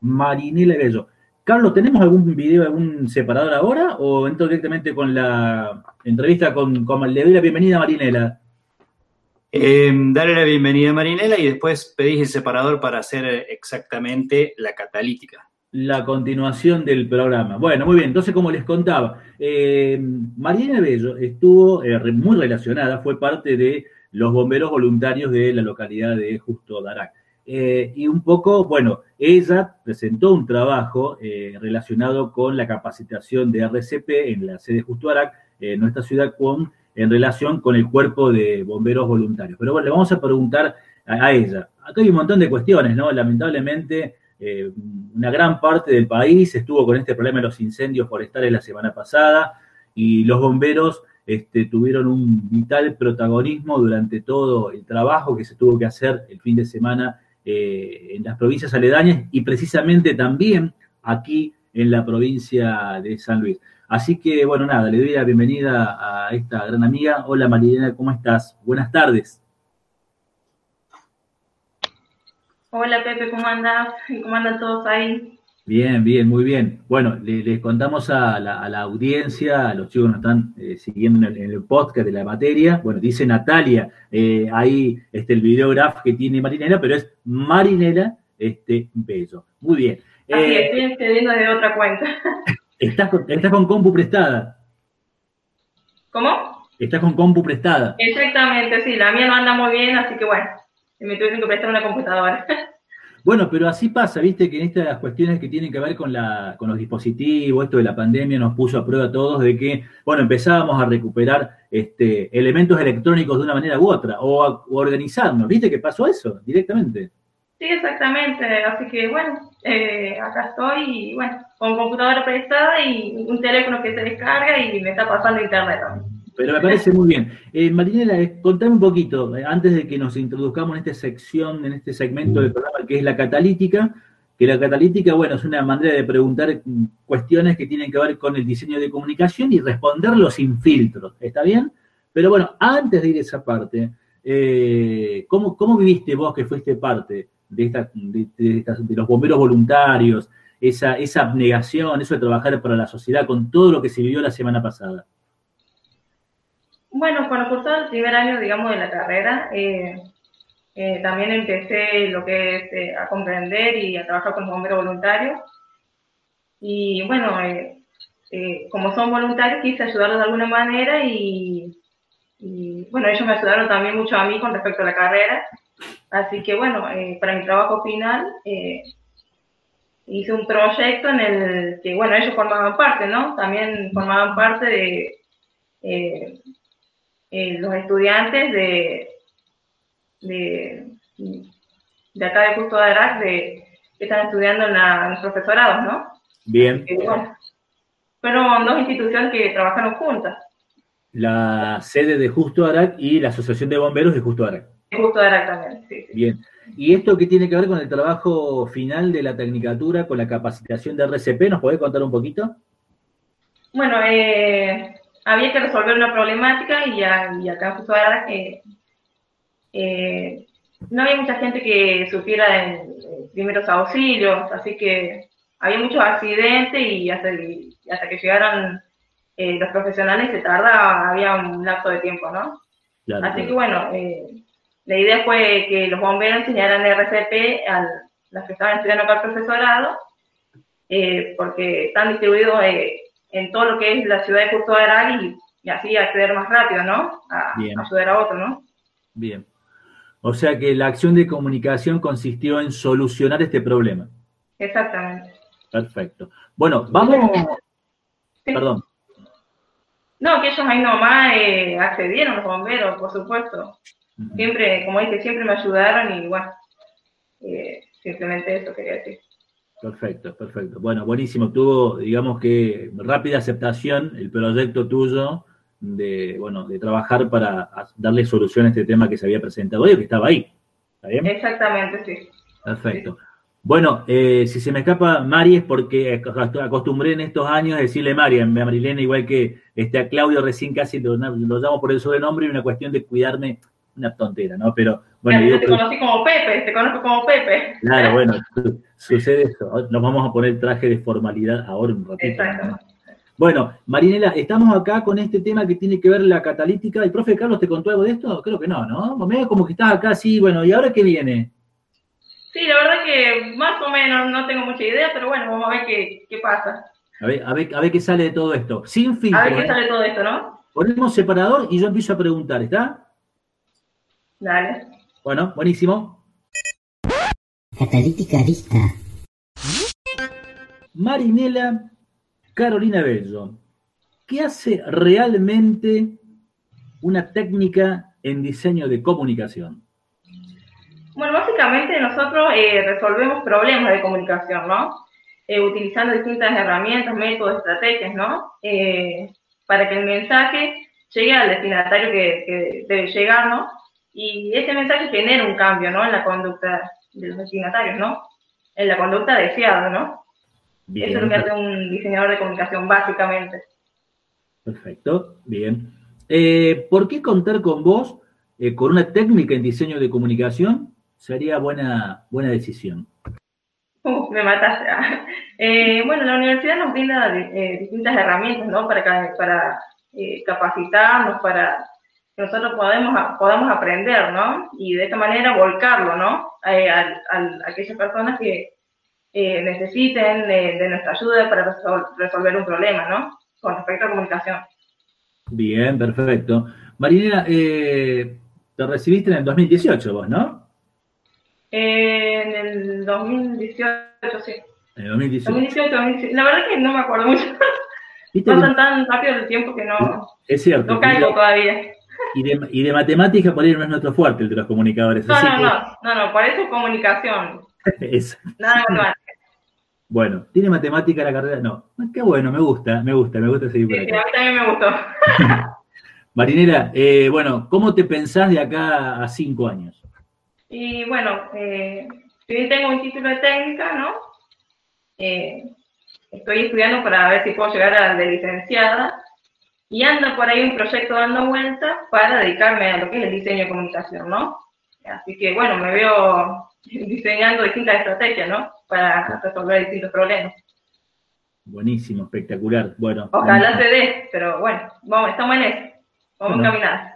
Marinela Bello. Carlos, ¿tenemos algún video, algún separador ahora o entro directamente con la entrevista con, con le doy la bienvenida a Marinela? Eh, dale la bienvenida a Marinela y después pedís el separador para hacer exactamente la catalítica. la continuación del programa. Bueno, muy bien, entonces como les contaba, eh, Mariana Bello estuvo eh, muy relacionada, fue parte de los bomberos voluntarios de la localidad de Justo Darac. Eh, y un poco, bueno, ella presentó un trabajo eh, relacionado con la capacitación de RCP en la sede Justo Arac, en nuestra ciudad, con, en relación con el cuerpo de bomberos voluntarios. Pero bueno, le vamos a preguntar a, ella. Acá hay un montón de cuestiones, ¿no? Lamentablemente, eh, una gran parte del país estuvo con este problema de los incendios forestales la semana pasada y los bomberos este, tuvieron un vital protagonismo durante todo el trabajo que se tuvo que hacer el fin de semana eh, en las provincias aledañas y precisamente también aquí en la provincia de San Luis. Así que, bueno, nada, le doy la bienvenida a esta gran amiga. Hola Marilena, ¿cómo estás? Buenas tardes. Hola Pepe, ¿cómo andas? ¿Cómo andan todos ahí? Bien, bien, muy bien. Bueno, les, contamos a la, audiencia, a los chicos que nos están eh, siguiendo en el, podcast de la materia. Bueno, dice Natalia, eh, ahí este, el videógrafo que tiene Marinela, pero es Marinela este, Bello. Muy bien. Así eh, estoy escribiendo de otra cuenta. Estás con, estás con compu prestada. ¿Cómo? Estás con compu prestada. Exactamente, sí, la mía no anda muy bien, así que bueno, me tuve que prestar una computadora. Bueno, pero así pasa, viste, que en estas cuestiones que tienen que ver con, la, con los dispositivos, esto de la pandemia nos puso a prueba a todos de que, bueno, empezábamos a recuperar este, elementos electrónicos de una manera u otra, o a organizarnos, viste que pasó eso directamente. Sí, exactamente, así que bueno, eh, acá estoy y bueno, con computadora prestada y un teléfono que se descarga y me está pasando internet también. Pero me parece muy bien. Eh, Marinela, eh, contame un poquito, eh, antes de que nos introduzcamos en esta sección, en este segmento del programa que es la catalítica, que la catalítica, bueno, es una manera de preguntar cuestiones que tienen que ver con el diseño de comunicación y responderlo sin filtros, ¿está bien? Pero bueno, antes de ir a esa parte, eh, ¿cómo, viviste vos que fuiste parte de, esta, de, los bomberos voluntarios, esa, esa abnegación, eso de trabajar para la sociedad con todo lo que se vivió la semana pasada? Bueno, cuando cursó el primer año, digamos, de la carrera, eh, eh, también empecé lo que es eh, a comprender y a trabajar con bomberos voluntarios. Y bueno, como son voluntarios, quise ayudarlos de alguna manera y, bueno, ellos me ayudaron también mucho a mí con respecto a la carrera. Así que bueno, para mi trabajo final hice un proyecto en el que, bueno, ellos formaban parte, ¿no? También formaban parte de eh, los estudiantes de, de, de, acá de Justo de Arac de, que están estudiando en, los profesorados, ¿no? Bien. fueron dos instituciones que trabajaron juntas. La sede de Justo Arac y la Asociación de Bomberos de Justo Arac. Justo Arac también, sí, Bien. ¿Y esto qué tiene que ver con el trabajo final de la tecnicatura, con la capacitación de RCP? ¿Nos podés contar un poquito? Bueno, eh, había que resolver una problemática y, y acá justo ahora que eh, no había mucha gente que supiera en, primeros auxilios, así que había muchos accidentes y hasta, hasta que llegaran eh, los profesionales se tarda, había un lapso de tiempo, ¿no? así que bueno, eh, la idea fue que los bomberos enseñaran RCP a las que estaban estudiando acá el profesorado, porque están distribuidos en todo lo que es la ciudad de Justo de y, así acceder más rápido, ¿no? A, ayudar a otro, ¿no? Bien. O sea que la acción de comunicación consistió en solucionar este problema. Exactamente. Perfecto. Bueno, vamos. Perdón. No, que ellos ahí nomás eh, accedieron los bomberos, por supuesto. Siempre, como dije, siempre me ayudaron y bueno, eh, simplemente eso quería decir. Perfecto, perfecto. Bueno, buenísimo. Tuvo, digamos que, rápida aceptación el proyecto tuyo de, bueno, de trabajar para darle solución a este tema que se había presentado hoy, que estaba ahí. ¿Está bien? Exactamente, sí. Perfecto. Bueno, eh, si se me escapa Mari es porque acostumbré en estos años a decirle Mari, a Marilena, igual que este, a Claudio recién casi lo, lo llamo por el sobrenombre y una cuestión de cuidarme una tontera, ¿no? Pero bueno. Yo te conocí como Pepe, te conozco como Pepe. Claro, bueno, sucede eso. Nos vamos a poner traje de formalidad ahora un ratito. Exacto. Bueno, Marinela, estamos acá con este tema que tiene que ver la catalítica. ¿El profe Carlos te contó algo de esto? Creo que no, ¿no? Como que estás acá, sí, bueno, ¿y ahora qué viene? Sí, la verdad que más o menos no tengo mucha idea, pero bueno, vamos a ver qué, qué pasa. A ver, a ver, a ver qué sale de todo esto. Sin fin. A ver qué ¿eh? sale de todo esto, ¿no? Ponemos separador y yo empiezo a preguntar, ¿está? Dale. Bueno, buenísimo. catalítica vista. Marinela Carolina Bello, ¿qué hace realmente una técnica en diseño de comunicación? Bueno, básicamente nosotros eh, resolvemos problemas de comunicación, ¿no? Eh, utilizando distintas herramientas, métodos, estrategias, ¿no? Eh, para que el mensaje llegue al destinatario que, debe llegar, ¿no? Y ese mensaje genera un cambio, ¿no? En la conducta de los destinatarios, ¿no? En la conducta deseada, ¿no? Eso es lo que hace un diseñador de comunicación, básicamente. Perfecto, bien. ¿Por qué contar con vos, con una técnica en diseño de comunicación, sería buena, buena decisión? me mataste. Eh, bueno, la universidad nos brinda eh, distintas herramientas, ¿no? Para, para eh, capacitarnos, para nosotros podemos, podamos aprender, ¿no? Y de esta manera volcarlo, ¿no? a, aquellas personas que necesiten de nuestra ayuda para resolver un problema, ¿no? Con respecto a comunicación. Bien, perfecto. Marinera, te recibiste en el 2018 vos, ¿no? en el 2018, sí. En el 2018. 2018, La verdad que no me acuerdo mucho. Pasan tan rápido el tiempo que no, es cierto, no caigo todavía. Y de, y de matemática por ahí no es nuestro fuerte el de los comunicadores. No, no, no, no, no, por eso comunicación. eso. Nada más. Bueno, ¿tiene matemática la carrera? No. Qué bueno, me gusta, me gusta, me gusta seguir por sí, a mí también me gustó. Marinera, eh, bueno, ¿cómo te pensás de acá a cinco años? Y bueno, eh, yo tengo un título de técnica, ¿no? Eh, estoy estudiando para ver si puedo llegar a la de licenciada y anda por ahí un proyecto dando vueltas para dedicarme a lo que es el diseño de comunicación, ¿no? Así que bueno, me veo diseñando distintas estrategias, ¿no? Para resolver distintos problemas. Buenísimo, espectacular. Bueno. Ojalá se dé, pero bueno, vamos, estamos en eso. Vamos a caminar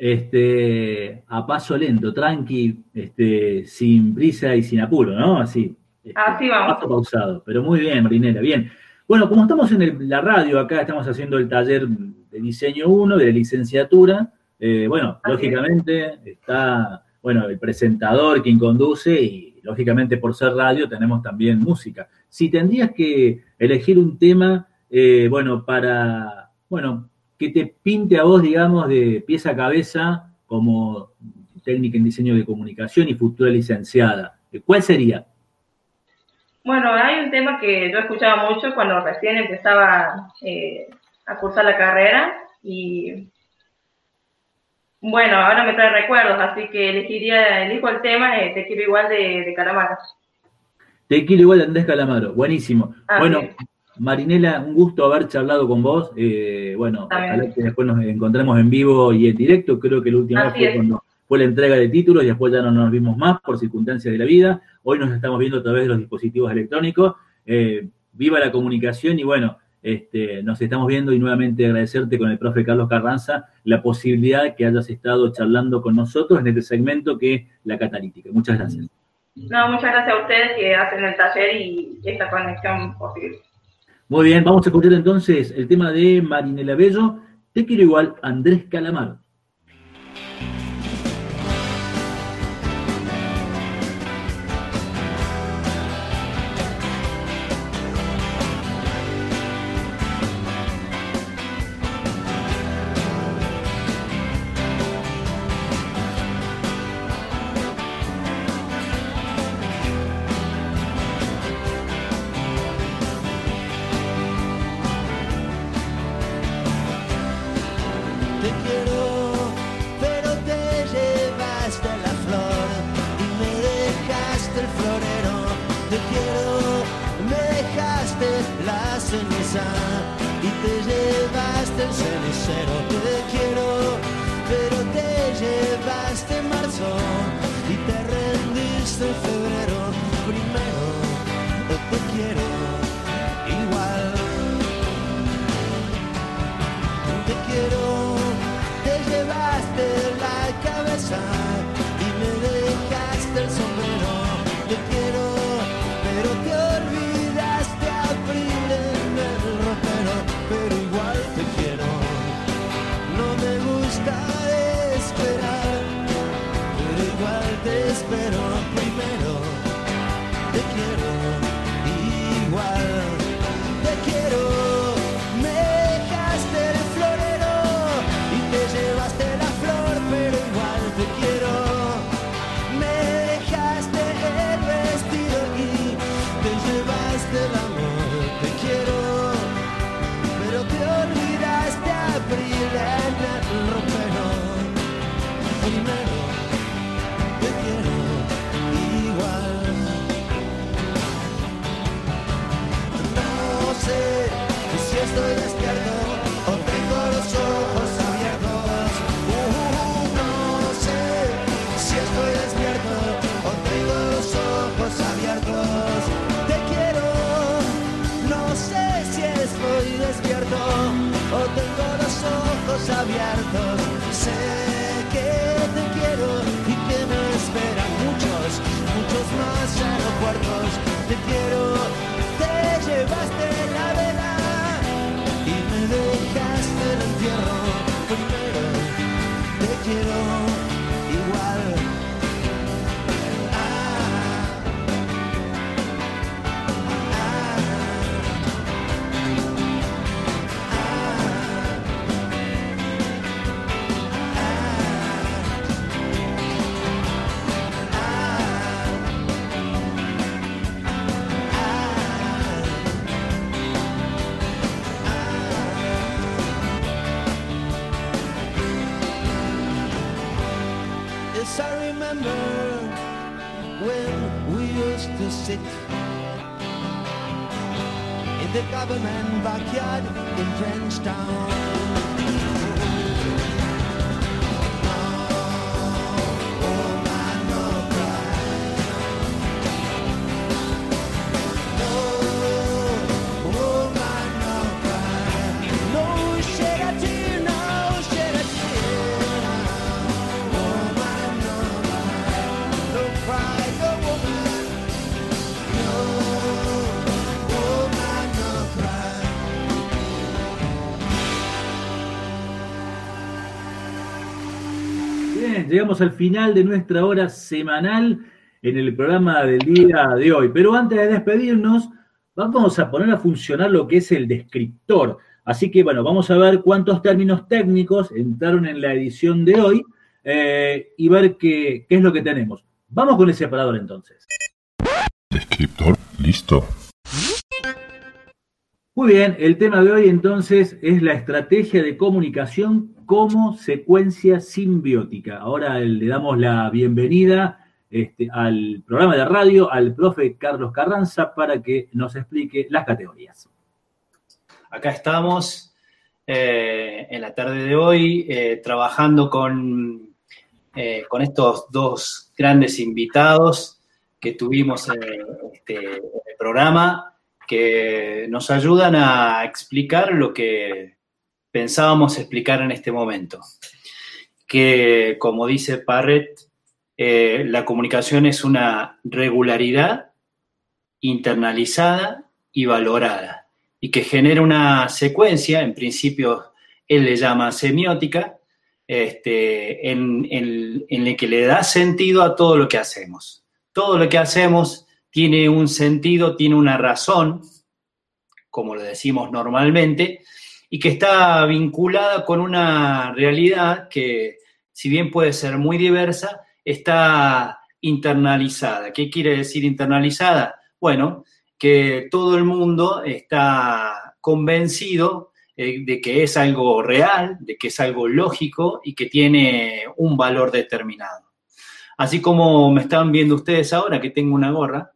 este, a paso lento, tranqui, este, sin prisa y sin apuro, ¿no? Así. Este, Así vamos. Paso pausado, pero muy bien, Marinela, bien. Bueno, como estamos en la radio acá, estamos haciendo el taller de diseño 1 de la licenciatura, eh, bueno, lógicamente está, bueno, el presentador quien conduce y lógicamente por ser radio tenemos también música. Si tendrías que elegir un tema, eh, bueno, para, bueno, que te pinte a vos, digamos, de pieza a cabeza como técnica en diseño de comunicación y futura licenciada? ¿Cuál sería? Bueno, hay un tema que yo escuchaba mucho cuando recién empezaba eh, a cursar la carrera y bueno, ahora me trae recuerdos, así que elegiría, elijo el tema Te quiero igual de, de Calamaro. Te quiero igual de Andrés Calamaro, buenísimo. Ah, bueno, Marinela, un gusto haber charlado con vos. Eh, bueno, ojalá que después nos encontremos en vivo y en directo. Creo que la última vez fue cuando fue la entrega de títulos y después ya no nos vimos más por circunstancias de la vida. Hoy nos estamos viendo a través de los dispositivos electrónicos. Eh, viva la comunicación y bueno, este, nos estamos viendo y nuevamente agradecerte con el profe Carlos Carranza la posibilidad que hayas estado charlando con nosotros en este segmento que es la catalítica. Muchas gracias. No, muchas gracias a ustedes que hacen el taller y esta conexión posible. Muy bien, vamos a escuchar entonces el tema de Marinela Bello. Te quiero igual, Andrés Calamar. Abiertos. Doberman backyard in Frenchtown. Al final de nuestra hora semanal en el programa del día de hoy. Pero antes de despedirnos, vamos a poner a funcionar lo que es el descriptor. Así que, bueno, vamos a ver cuántos términos técnicos entraron en la edición de hoy eh, y ver qué es lo que tenemos. Vamos con el separador entonces. Descriptor, listo. Muy bien, el tema de hoy entonces es la estrategia de comunicación como secuencia simbiótica. Ahora le damos la bienvenida este, al programa de radio al profe Carlos Carranza para que nos explique las categorías. Acá estamos eh, en la tarde de hoy eh, trabajando con, eh, con estos dos grandes invitados que tuvimos este, en el programa que nos ayudan a explicar lo que pensábamos explicar en este momento. Que, como dice Parrett, eh, la comunicación es una regularidad internalizada y valorada, y que genera una secuencia, en principio él le llama semiótica, este, en, en, en la que le da sentido a todo lo que hacemos. Todo lo que hacemos tiene un sentido, tiene una razón, como lo decimos normalmente, y que está vinculada con una realidad que, si bien puede ser muy diversa, está internalizada. ¿Qué quiere decir internalizada? Bueno, que todo el mundo está convencido eh, de que es algo real, de que es algo lógico y que tiene un valor determinado. Así como me están viendo ustedes ahora que tengo una gorra,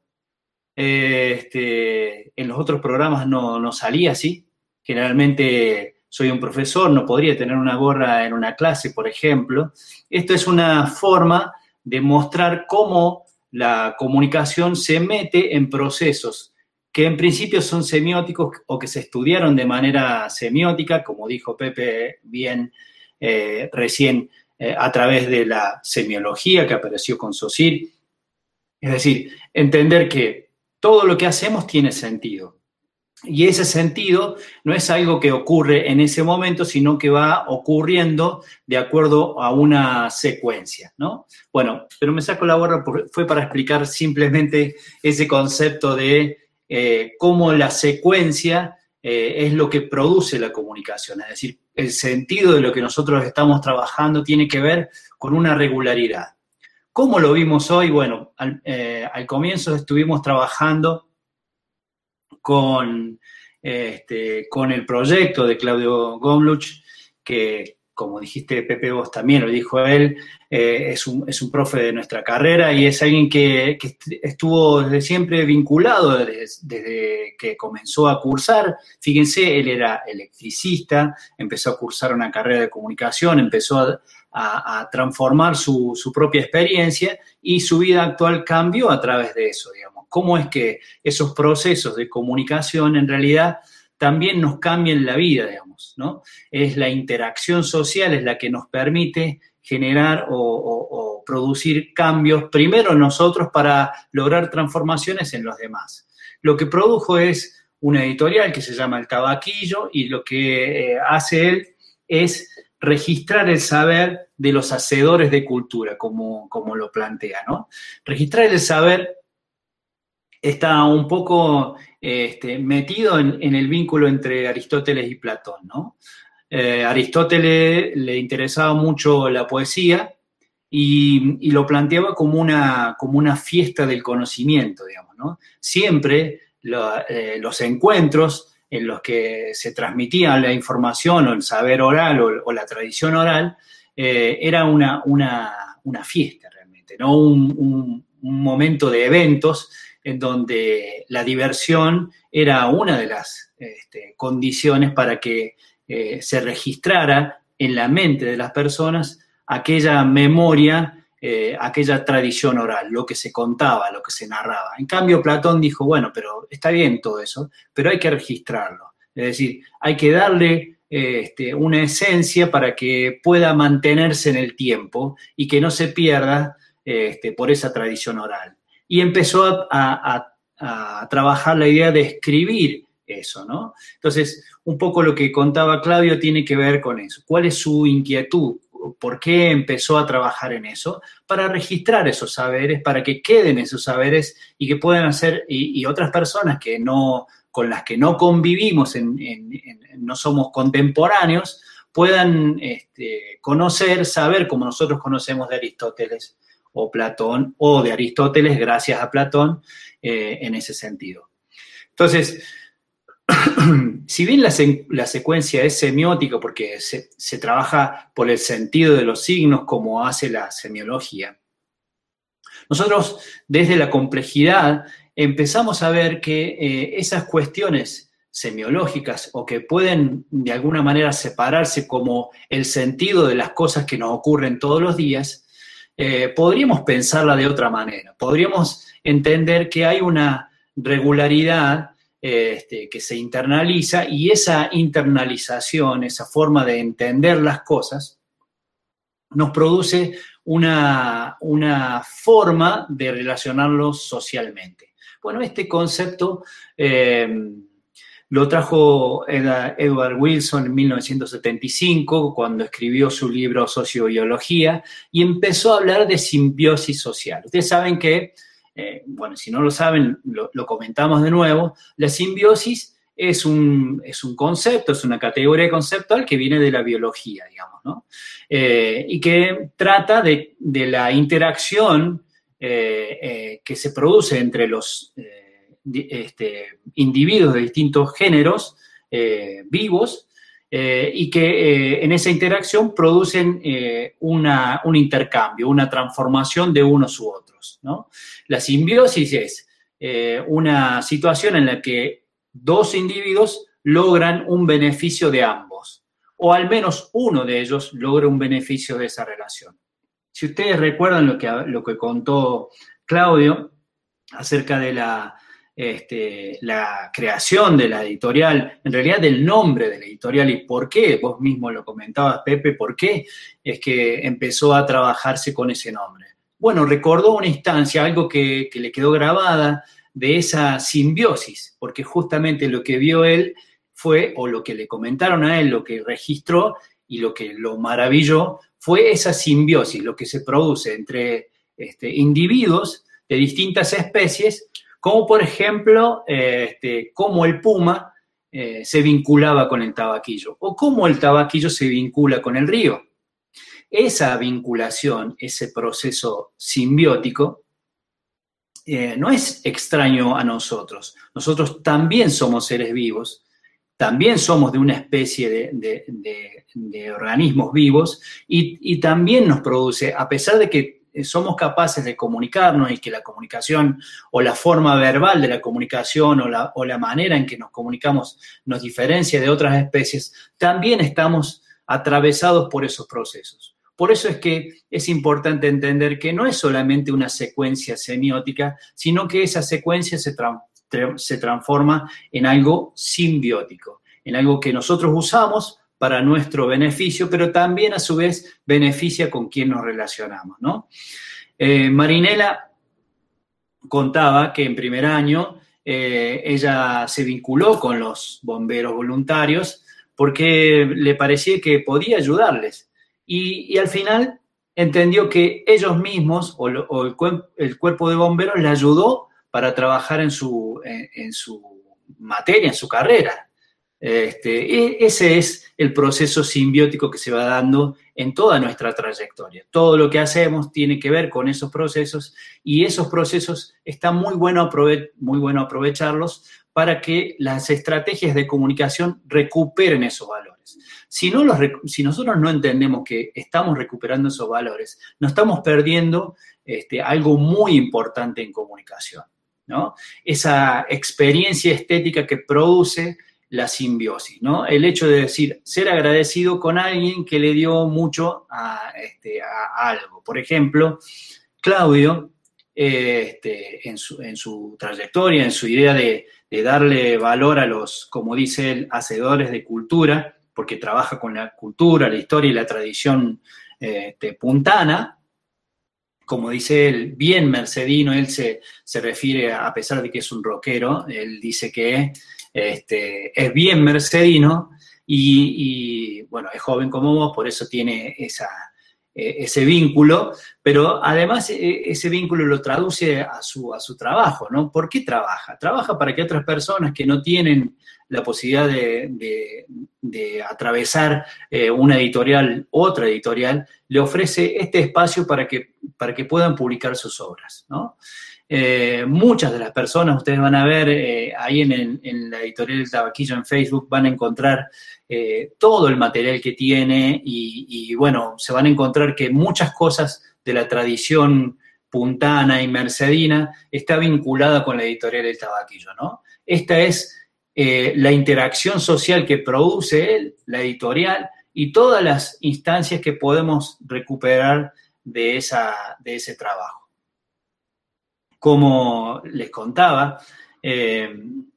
este, en los otros programas no, no salía así. Generalmente soy un profesor, no podría tener una gorra en una clase, por ejemplo. Esto es una forma de mostrar cómo la comunicación se mete en procesos que en principio son semióticos o que se estudiaron de manera semiótica, como dijo Pepe bien eh, recién, eh, a través de la semiología que apareció con Saussure. Es decir, entender que todo lo que hacemos tiene sentido. Y ese sentido no es algo que ocurre en ese momento, sino que va ocurriendo de acuerdo a una secuencia, ¿no? Bueno, pero me saco la gorra, fue para explicar simplemente ese concepto de eh, cómo la secuencia eh, es lo que produce la comunicación. Es decir, el sentido de lo que nosotros estamos trabajando tiene que ver con una regularidad. ¿Cómo lo vimos hoy? Bueno, al, eh, al comienzo estuvimos trabajando con, este, con el proyecto de Claudio Gomluch, que como dijiste Pepe vos también, lo dijo él, eh, es, un, es, un, profe de nuestra carrera y es alguien que, que estuvo desde siempre vinculado desde, que comenzó a cursar. Fíjense, él era electricista, empezó a cursar una carrera de comunicación, empezó a, a, a transformar su, su, propia experiencia y su vida actual cambió a través de eso, digamos. ¿Cómo es que esos procesos de comunicación en realidad también nos cambian la vida, digamos, ¿no? Es la interacción social, es la que nos permite generar o, producir cambios, primero nosotros para lograr transformaciones en los demás. Lo que produjo es una editorial que se llama El Tabaquillo y lo que eh, hace él es registrar el saber de los hacedores de cultura, como, como lo plantea, ¿no? Registrar el saber está un poco este, metido en, el vínculo entre Aristóteles y Platón. Eh, Aristóteles le interesaba mucho la poesía y, lo planteaba como una, fiesta del conocimiento, digamos. Siempre eh, los encuentros en los que se transmitía la información o el saber oral o, la tradición oral eh, era una, fiesta realmente, ¿no? Un momento de eventos en donde la diversión era una de las este, condiciones para que eh, se registrara en la mente de las personas aquella memoria, eh, aquella tradición oral, lo que se contaba, lo que se narraba. En cambio, Platón dijo, bueno, pero está bien todo eso, pero hay que registrarlo. Es decir, hay que darle este, una esencia para que pueda mantenerse en el tiempo y que no se pierda este, por esa tradición oral y empezó a, trabajar la idea de escribir eso, ¿no? Entonces, un poco lo que contaba Claudio tiene que ver con eso. ¿Cuál es su inquietud? ¿Por qué empezó a trabajar en eso? Para registrar esos saberes, para que queden esos saberes y que puedan hacer, y, otras personas que no, con las que no convivimos, en, no somos contemporáneos, puedan este, conocer, saber como nosotros conocemos de Aristóteles, o Platón o de Aristóteles, gracias a Platón, eh, en ese sentido. Entonces, si bien la, la, secuencia es semiótica, porque se, se, trabaja por el sentido de los signos como hace la semiología, nosotros desde la complejidad empezamos a ver que eh, esas cuestiones semiológicas o que pueden de alguna manera separarse como el sentido de las cosas que nos ocurren todos los días, eh, podríamos pensarla de otra manera. Podríamos entender que hay una regularidad eh, este, que se internaliza y esa internalización, esa forma de entender las cosas, nos produce una, una forma de relacionarlos socialmente. Bueno, este concepto eh, lo trajo Edward Wilson en 1975, cuando escribió su libro Sociobiología, y empezó a hablar de simbiosis social. Ustedes saben que, eh, bueno, si no lo saben, lo, comentamos de nuevo, la simbiosis es un, es un concepto, es una categoría conceptual que viene de la biología, digamos, ¿no? Eh, y que trata de, de la interacción eh, que se produce entre los este, individuos de distintos géneros eh, vivos eh, y que eh, en esa interacción producen una, un intercambio, una transformación de unos u otros. ¿no? La simbiosis es una situación en la que dos individuos logran un beneficio de ambos, o al menos uno de ellos logra un beneficio de esa relación. Si ustedes recuerdan lo que, lo que contó Claudio acerca de la, este, la creación de la editorial, en realidad del nombre de la editorial y por qué, vos mismo lo comentabas, Pepe, por qué es que empezó a trabajarse con ese nombre. Bueno, recordó una instancia, algo que, que le quedó grabada de esa simbiosis, porque justamente lo que vio él fue, o lo que le comentaron a él, lo que registró y lo que lo maravilló, fue esa simbiosis, lo que se produce entre este, individuos de distintas especies como por ejemplo, eh, este, cómo el puma eh, se vinculaba con el tabaquillo o cómo el tabaquillo se vincula con el río. Esa vinculación, ese proceso simbiótico, eh, no es extraño a nosotros. Nosotros también somos seres vivos también somos de una especie de, organismos vivos y, y también nos produce, a pesar de que somos capaces de comunicarnos y que la comunicación o la forma verbal de la comunicación o la, o la manera en que nos comunicamos nos diferencia de otras especies, también estamos atravesados por esos procesos. Por eso es que es importante entender que no es solamente una secuencia semiótica, sino que esa secuencia se, se transforma en algo simbiótico, en algo que nosotros usamos para nuestro beneficio, pero también a su vez beneficia con quien nos relacionamos, ¿no? Eh, Marinela contaba que en primer año eh, ella se vinculó con los bomberos voluntarios porque le parecía que podía ayudarles. Y, al final entendió que ellos mismos o, el, cuer- el cuerpo de bomberos le ayudó para trabajar en su, en su materia, en su carrera. Este, e- ese es el proceso simbiótico que se va dando en toda nuestra trayectoria. Todo lo que hacemos tiene que ver con esos procesos y esos procesos está muy bueno, muy bueno aprovecharlos para que las estrategias de comunicación recuperen esos valores. Si, no los si nosotros no entendemos que estamos recuperando esos valores, nos estamos perdiendo este, algo muy importante en comunicación, ¿no? Esa experiencia estética que produce la simbiosis, ¿no? El hecho de decir, ser agradecido con alguien que le dio mucho a, este, a algo. Por ejemplo, Claudio, eh, este, en, su, en su trayectoria, en su idea de, de darle valor a los, como dice él, hacedores de cultura, porque trabaja con la cultura, la historia y la tradición este, puntana, como dice él, bien mercedino, él se, se refiere, a, a pesar de que es un rockero, él dice que este, es bien mercedino y, y, bueno, es joven como vos, por eso tiene esa, eh, ese vínculo, pero además eh, ese vínculo lo traduce a su, trabajo, ¿no? ¿Por qué trabaja? Trabaja para que otras personas que no tienen la posibilidad de atravesar eh, una editorial, otra editorial, le ofrece este espacio para que, para que puedan publicar sus obras, ¿no? Eh, muchas de las personas, ustedes van a ver eh, ahí en, la editorial del Tabaquillo en Facebook, van a encontrar eh, todo el material que tiene y, bueno, se van a encontrar que muchas cosas de la tradición puntana y mercedina está vinculada con la editorial del Tabaquillo, ¿no? Esta es la interacción social que produce él, la editorial y todas las instancias que podemos recuperar de, esa, de ese trabajo. Como les contaba, eh,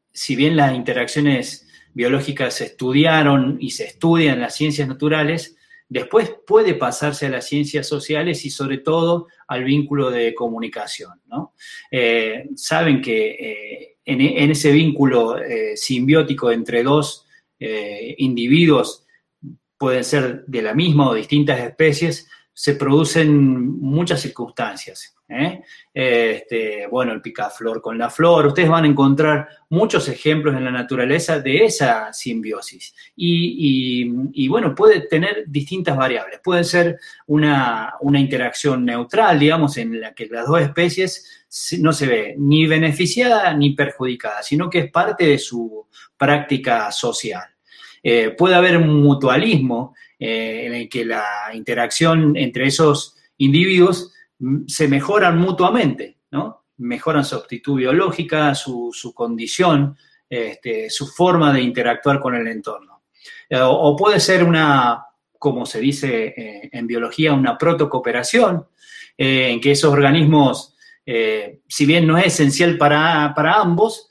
si bien las interacciones biológicas se estudiaron y se estudian en las ciencias naturales, después puede pasarse a las ciencias sociales y sobre todo al vínculo de comunicación. ¿no? Eh, saben que eh, en, ese vínculo simbiótico entre dos individuos, pueden ser de la misma o distintas especies, se producen muchas circunstancias. ¿eh? Este, bueno, el picaflor con la flor, ustedes van a encontrar muchos ejemplos en la naturaleza de esa simbiosis. Y, y, bueno, puede tener distintas variables. Puede ser una, una, interacción neutral, digamos, en la que las dos especies no se ve ni beneficiada ni perjudicada, sino que es parte de su práctica social. Eh, puede haber mutualismo eh, en el que la interacción entre esos individuos se mejoran mutuamente, ¿no? Mejoran su aptitud biológica, su, su condición, este, su forma de interactuar con el entorno. Eh, o, puede ser una, como se dice eh, en biología, una protocooperación, eh, en que esos organismos, si bien no es esencial para, para ambos,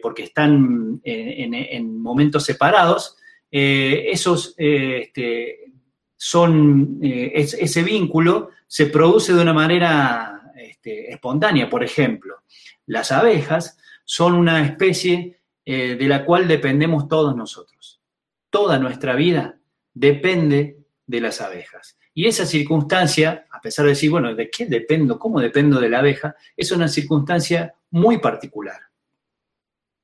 porque están en, momentos separados, eh, esos este, son, es, ese vínculo se produce de una manera este, espontánea. Por ejemplo, las abejas son una especie eh, de la cual dependemos todos nosotros. Toda nuestra vida depende de las abejas. Y esa circunstancia, a pesar de decir, bueno, ¿de qué dependo? ¿Cómo dependo de la abeja? Es una circunstancia muy particular.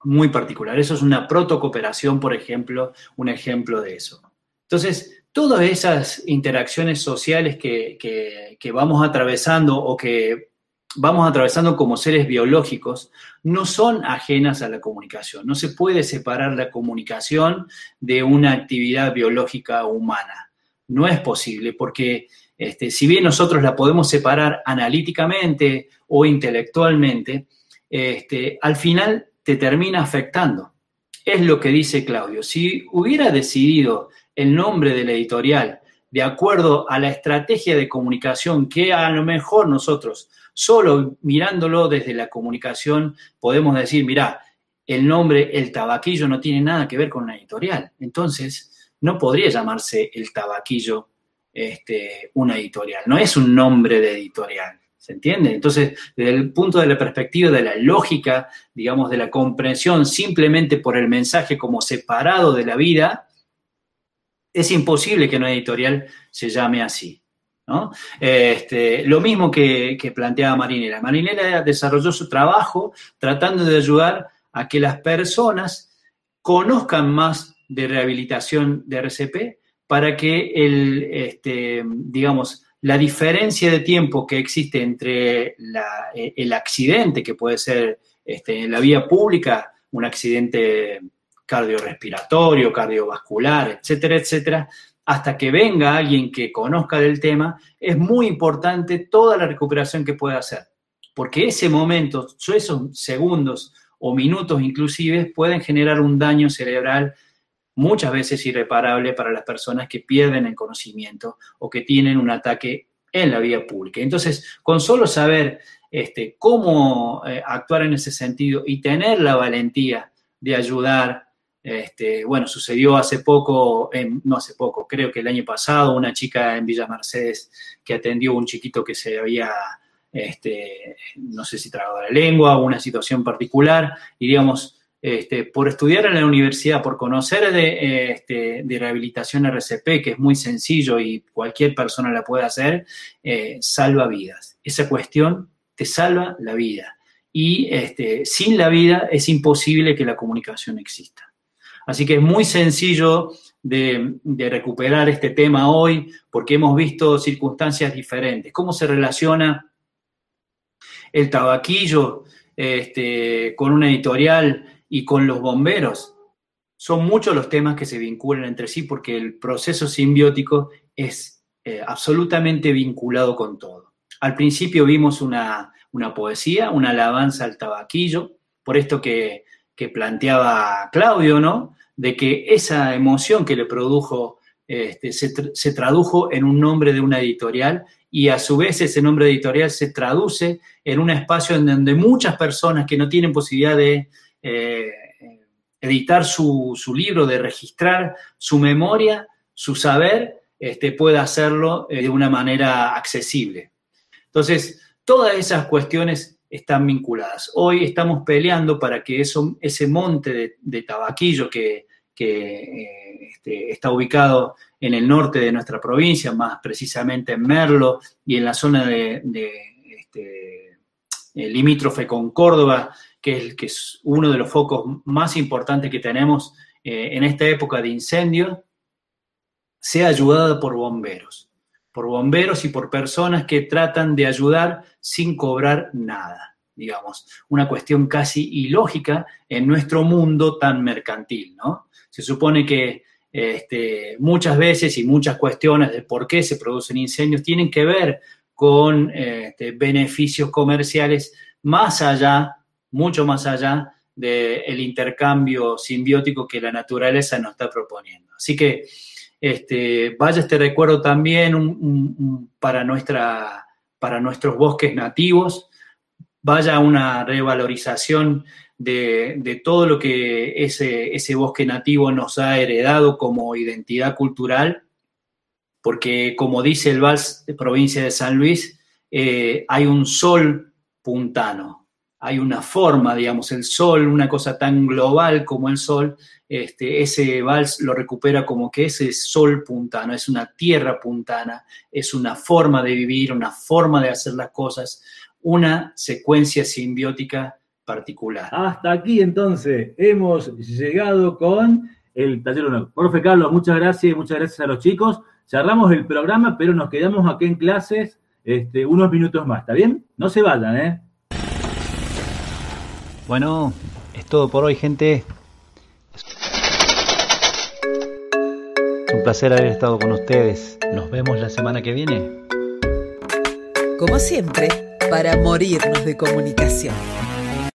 Muy particular. Eso es una protocooperación, por ejemplo, un ejemplo de eso. Entonces, todas esas interacciones sociales que, que, que, vamos atravesando o que vamos atravesando como seres biológicos no son ajenas a la comunicación. No se puede separar la comunicación de una actividad biológica humana. No es posible porque este, si bien nosotros la podemos separar analíticamente o intelectualmente, este, al final te termina afectando. Es lo que dice Claudio. Si hubiera decidido el nombre de la editorial de acuerdo a la estrategia de comunicación que a lo mejor nosotros, solo mirándolo desde la comunicación, podemos decir, mira, el nombre El Tabaquillo no tiene nada que ver con la editorial. Entonces, no podría llamarse El Tabaquillo este, una editorial. No es un nombre de editorial. ¿Se entiende? Entonces, desde el punto de la perspectiva de la lógica, digamos, de la comprensión simplemente por el mensaje como separado de la vida, es imposible que una editorial se llame así. ¿no? Este, lo mismo que, que planteaba Marinela. Marinela desarrolló su trabajo tratando de ayudar a que las personas conozcan más de rehabilitación de RCP para que el, este, digamos, la diferencia de tiempo que existe entre eh, el accidente, que puede ser este, en la vía pública, un accidente cardiorrespiratorio, cardiovascular, etcétera, etcétera, hasta que venga alguien que conozca del tema, es muy importante toda la recuperación que pueda hacer. Porque ese momento, esos segundos o minutos inclusive, pueden generar un daño cerebral muchas veces irreparable para las personas que pierden el conocimiento o que tienen un ataque en la vía pública. Entonces, con solo saber este, cómo eh, actuar en ese sentido y tener la valentía de ayudar, este, bueno, sucedió hace poco, no hace poco, creo que el año pasado, una chica en Villa Mercedes que atendió a un chiquito que se había, este, no sé si tragado la lengua o una situación particular, y digamos, este, por estudiar en la universidad, por conocer de, este, rehabilitación RCP, que es muy sencillo y cualquier persona la puede hacer, eh, salva vidas. Esa cuestión te salva la vida. Y este, sin la vida es imposible que la comunicación exista. Así que es muy sencillo de, recuperar este tema hoy porque hemos visto circunstancias diferentes. ¿Cómo se relaciona el tabaquillo con una editorial y con los bomberos. Son muchos los temas que se vinculan entre sí porque el proceso simbiótico es eh, absolutamente vinculado con todo. Al principio vimos una, poesía, una alabanza al tabaquillo, por esto que, planteaba Claudio, ¿no? De que esa emoción que le produjo este, se, se, tradujo en un nombre de una editorial y a su vez ese nombre editorial se traduce en un espacio en donde muchas personas que no tienen posibilidad de, eh, editar su, libro, de registrar su memoria, su saber, este, pueda hacerlo eh, de una manera accesible. Entonces, todas esas cuestiones están vinculadas. Hoy estamos peleando para que eso, ese monte de, tabaquillo que, eh, este, está ubicado en el norte de nuestra provincia, más precisamente en Merlo y en la zona de, este, limítrofe con Córdoba, que es, uno de los focos más importantes que tenemos eh, en esta época de incendio, sea ayudada por bomberos, por bomberos y por personas que tratan de ayudar sin cobrar nada, digamos, una cuestión casi ilógica en nuestro mundo tan mercantil, ¿no? Se supone que este, muchas veces y muchas cuestiones de por qué se producen incendios tienen que ver con este, beneficios comerciales más allá mucho más allá del intercambio simbiótico que la naturaleza nos está proponiendo. Así que este, vaya este recuerdo también para, nuestra, para nuestros bosques nativos, vaya una revalorización de, todo lo que ese, ese, bosque nativo nos ha heredado como identidad cultural, porque como dice el Vals de provincia de San Luis, eh, hay un sol puntano, hay una forma, digamos, el sol, una cosa tan global como el sol, este, ese vals lo recupera como que ese sol puntano, es una tierra puntana, es una forma de vivir, una forma de hacer las cosas, una secuencia simbiótica particular. Hasta aquí entonces hemos llegado con el taller 1. Profe Carlos, muchas gracias, muchas gracias a los chicos. Cerramos el programa, pero nos quedamos aquí en clases este, unos minutos más, ¿está bien? No se vayan, ¿eh? Bueno, es todo por hoy, gente. Es un placer haber estado con ustedes. Nos vemos la semana que viene. Como siempre, para morirnos de comunicación.